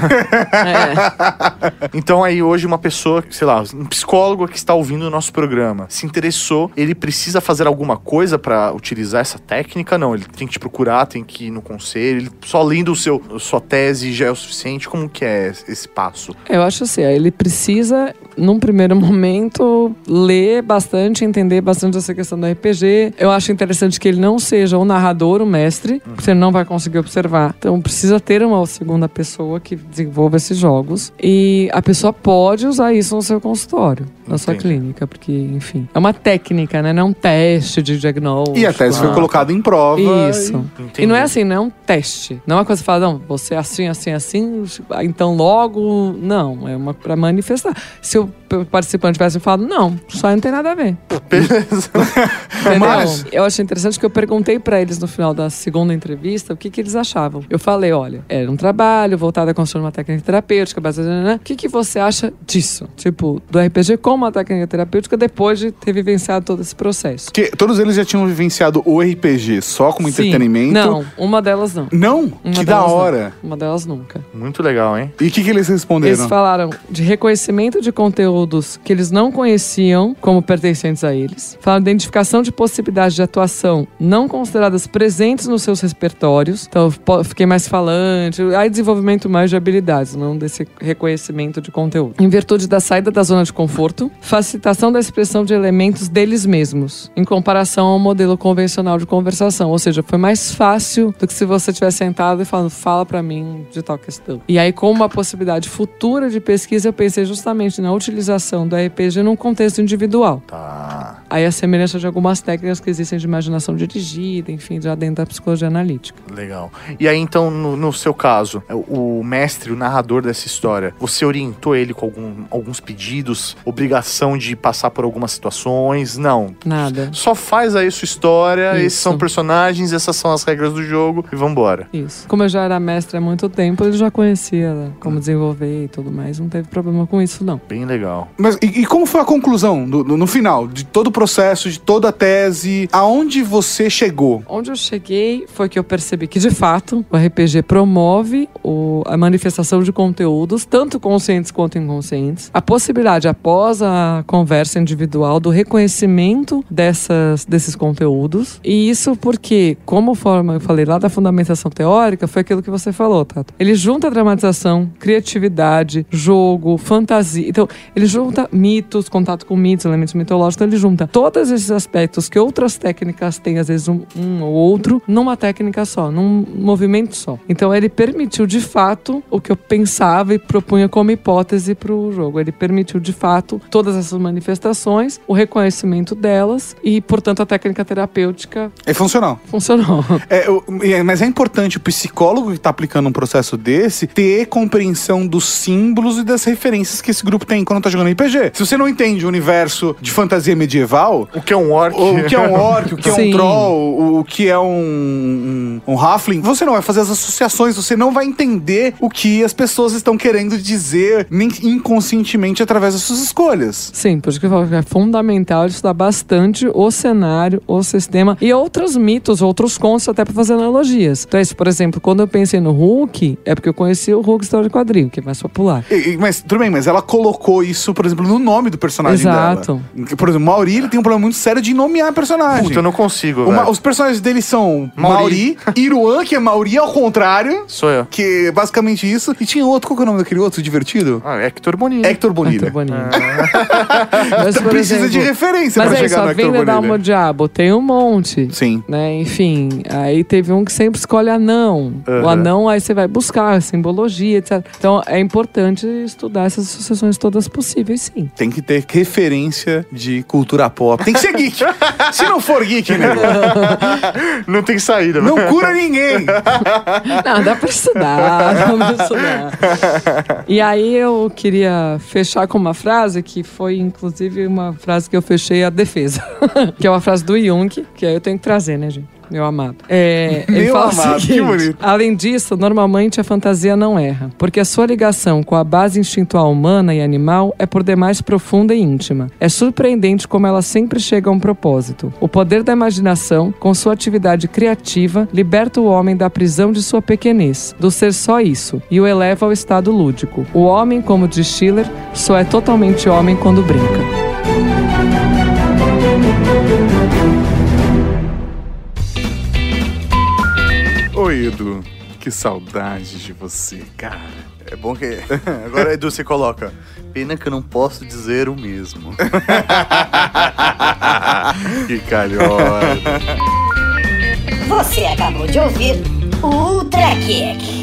É. Então aí hoje uma pessoa, sei lá, um psicólogo que está ouvindo o nosso programa, se interessou, ele precisa fazer alguma coisa para utilizar essa técnica? Não, ele tem que te procurar, tem que ir no conselho, ele só lendo o seu sua tese já é o suficiente. Como que é esse passo? Eu acho assim, ele precisa, num primeiro [LAUGHS] momento, ler bastante, entender bastante essa questão do RPG. Eu acho interessante que ele não seja o narrador, o mestre, porque você não vai conseguir observar. Então precisa ter uma segunda pessoa que desenvolva esses jogos. E a pessoa pode usar isso no seu consultório, na sua Entendi. clínica, porque, enfim, é uma técnica, né? Não é um teste de diagnóstico. E a tese foi Ah. colocada em prova. Isso. Entendi. E não é assim, não é um teste. Não é uma coisa que fala, não, você é assim, assim, assim, então logo. Não, é uma pra manifestar. Se p- participante tivesse falado, não, só não tem nada a ver. Beleza. [LAUGHS] Entendeu? Mas- Eu achei interessante que eu perguntei pra eles no final da segunda entrevista o que, que eles achavam. Eu falei, olha, era um trabalho voltado a construir uma técnica terapêutica, baseada, o que, que você acha disso? Tipo, do RPG como uma técnica terapêutica depois de ter vivenciado todo esse processo. Porque todos eles já tinham vivenciado o RPG só como Sim. entretenimento. Não, uma delas não. Não? Uma que da delas não. hora. Uma delas nunca. Muito legal, hein? E o que, que eles responderam? Eles falaram de reconhecimento de conteúdo que eles não conheciam como pertencentes a eles. Fala de identificação de possibilidades de atuação não consideradas presentes nos seus repertórios. Então, fiquei mais falante. Aí, desenvolvimento mais de habilidades, não desse reconhecimento de conteúdo. Em virtude da saída da zona de conforto, facilitação da expressão de elementos deles mesmos, em comparação ao modelo convencional de conversação. Ou seja, foi mais fácil do que se você tivesse sentado e falando, fala para mim de tal questão. E aí, como uma possibilidade futura de pesquisa, eu pensei justamente na utilização do RPG num contexto individual. Tá. Aí a semelhança de algumas técnicas que existem de imaginação dirigida, enfim, já dentro da psicologia analítica. Legal. E aí, então, no, no seu caso, o mestre, o narrador dessa história, você orientou ele com algum, alguns pedidos, obrigação de passar por algumas situações? Não. Nada. Só faz aí sua história, Isso. esses são personagens, essas são as regras do jogo e vambora. Isso. Como eu já era mestre há muito tempo, ele já conhecia como desenvolver e tudo mais. Não teve problema com isso, não. Bem legal. Mas e, e como foi a conclusão do- do- no final de todo o processo, de toda a tese? Aonde você chegou? Onde eu cheguei foi que eu percebi que, de fato, o RPG promove o- a manifestação de conteúdos, tanto conscientes quanto inconscientes. A possibilidade, após a conversa individual, do reconhecimento dessas, desses conteúdos. E isso porque, como forma, eu falei lá da fundamentação teórica, foi aquilo que você falou, Tato. Ele junta dramatização, criatividade, jogo, fantasia. Então, ele junta mitos, contato com mitos, elementos mitológicos. Então, ele junta todos esses aspectos que outras técnicas têm, às vezes um, um ou outro, numa técnica só, num movimento só. Então, ele permitiu de fato o que eu pensava e propunha como hipótese para o jogo. Ele permitiu de fato todas essas manifestações, o reconhecimento delas e, portanto, a técnica terapêutica É funcional. funcionou. É, é, mas é importante o psicólogo que está aplicando um processo desse ter compreensão dos símbolos e das referências que esse grupo tem quando tá jogando RPG. Se você não entende o universo de fantasia medieval, O que é um orc? o que é um orc, o que é um [LAUGHS] Sim. troll, o, o que é um, um, um halfling, você não vai fazer as associações, você não vai entender o que as pessoas estão querendo dizer nem inconscientemente através das suas escolhas. Sim, por isso que eu falo que é fundamental estudar bastante o cenário, o sistema e outros mitos, outros contos até para fazer analogias. Então, é isso, por exemplo, quando eu pensei no Hulk, é porque eu conheci o Hulk História de Quadrinho, que é mais popular. E- e- mas tudo bem, mas ela colocou isso, por exemplo, no nome do personagem Exato. dela. Por exemplo, Mauri ele tem um problema muito sério de nomear personagem. Puta, eu não consigo, Uma- os personagens dele são Mauri, Mauri. [LAUGHS] Iruan, que é Mauri ao contrário, Sou eu. que é basicamente isso. E tinha outro, qual que é o nome daquele outro divertido? Ah, Hector Bonilha. Hector Bonilha. Muito bonito. [LAUGHS] Mas, por Precisa de exemplo, referência Mas pra é isso, chegar no a Hector venda da Bonilha. alma diabo tem um monte. Sim. Né? Enfim, aí teve um que sempre escolhe anão. O Aham. anão, aí você vai buscar simbologia, etc. Então é importante estudar essas associações todas possíveis, sim. Tem que ter referência de cultura pop. Tem que ser geek. [LAUGHS] Se não for geek, nego, [LAUGHS] Não tem saída, não cura ninguém. [LAUGHS] Não, dá pra estudar, dá pra estudar. E aí eu queria fechar com uma frase que foi, inclusive, uma frase que eu fechei a defesa. que é uma frase do Jung, que aí eu tenho que trazer, né, gente? Meu amado. É, ele Meu fala amado, o que seguinte, bonito. Além disso, normalmente a fantasia não erra, porque a sua ligação com a base instintual humana e animal é por demais profunda e íntima. É surpreendente como ela sempre chega a um propósito. O poder da imaginação, com sua atividade criativa, liberta o homem da prisão de sua pequenez, do ser só isso, e o eleva ao estado lúdico. O homem, como diz Schiller, só é totalmente homem quando brinca. Oi, Edu. Que saudade de você, cara. É bom que. [LAUGHS] Agora, Edu, você coloca. Pena que eu não posso dizer o mesmo. [LAUGHS] Que calhorda. Você acabou de ouvir o Ultra Kick.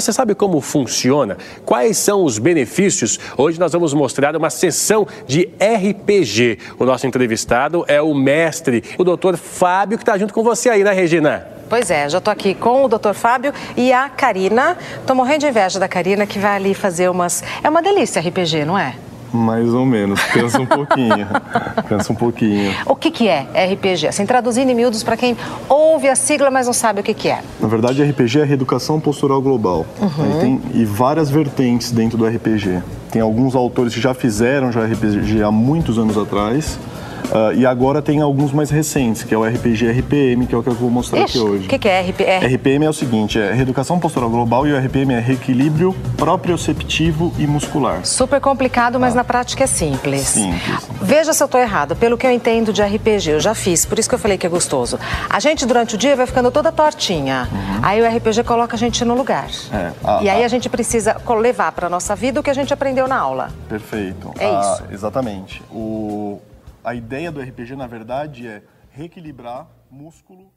Você sabe como funciona? Quais são os benefícios? Hoje nós vamos mostrar uma sessão de RPG. O nosso entrevistado é o mestre, o doutor Fábio, que está junto com você aí, né, Regina? Pois é, já tô aqui com o Dr. Fábio e a Karina. Tô morrendo de inveja da Karina que vai ali fazer umas. É uma delícia RPG, não é? Mais ou menos, cansa um pouquinho. [LAUGHS] cansa um pouquinho. O que, que é RPG? Assim, traduzindo em miúdos para quem ouve a sigla, mas não sabe o que, que é. Na verdade, RPG é Reeducação Postural Global. Aí tem e várias vertentes dentro do RPG. Tem alguns autores que já fizeram já RPG há muitos anos atrás. Uh, e agora tem alguns mais recentes, que é o RPG RPM, que é o que eu vou mostrar Ixi, aqui hoje. O que, que é RPM? RPM é o seguinte, é Reeducação Postural Global e o RPM é Reequilíbrio Proprioceptivo e Muscular. Super complicado, mas na prática é simples. Simples. Veja se eu estou errado. Pelo que eu entendo de RPG, eu já fiz, por isso que eu falei que é gostoso. A gente, durante o dia, vai ficando toda tortinha. Aí o RPG coloca a gente no lugar. É, a- e aí a- a gente precisa levar para nossa vida o que a gente aprendeu na aula. Perfeito. É Ah, isso. Exatamente. O, a ideia do RPG, na verdade, é reequilibrar músculo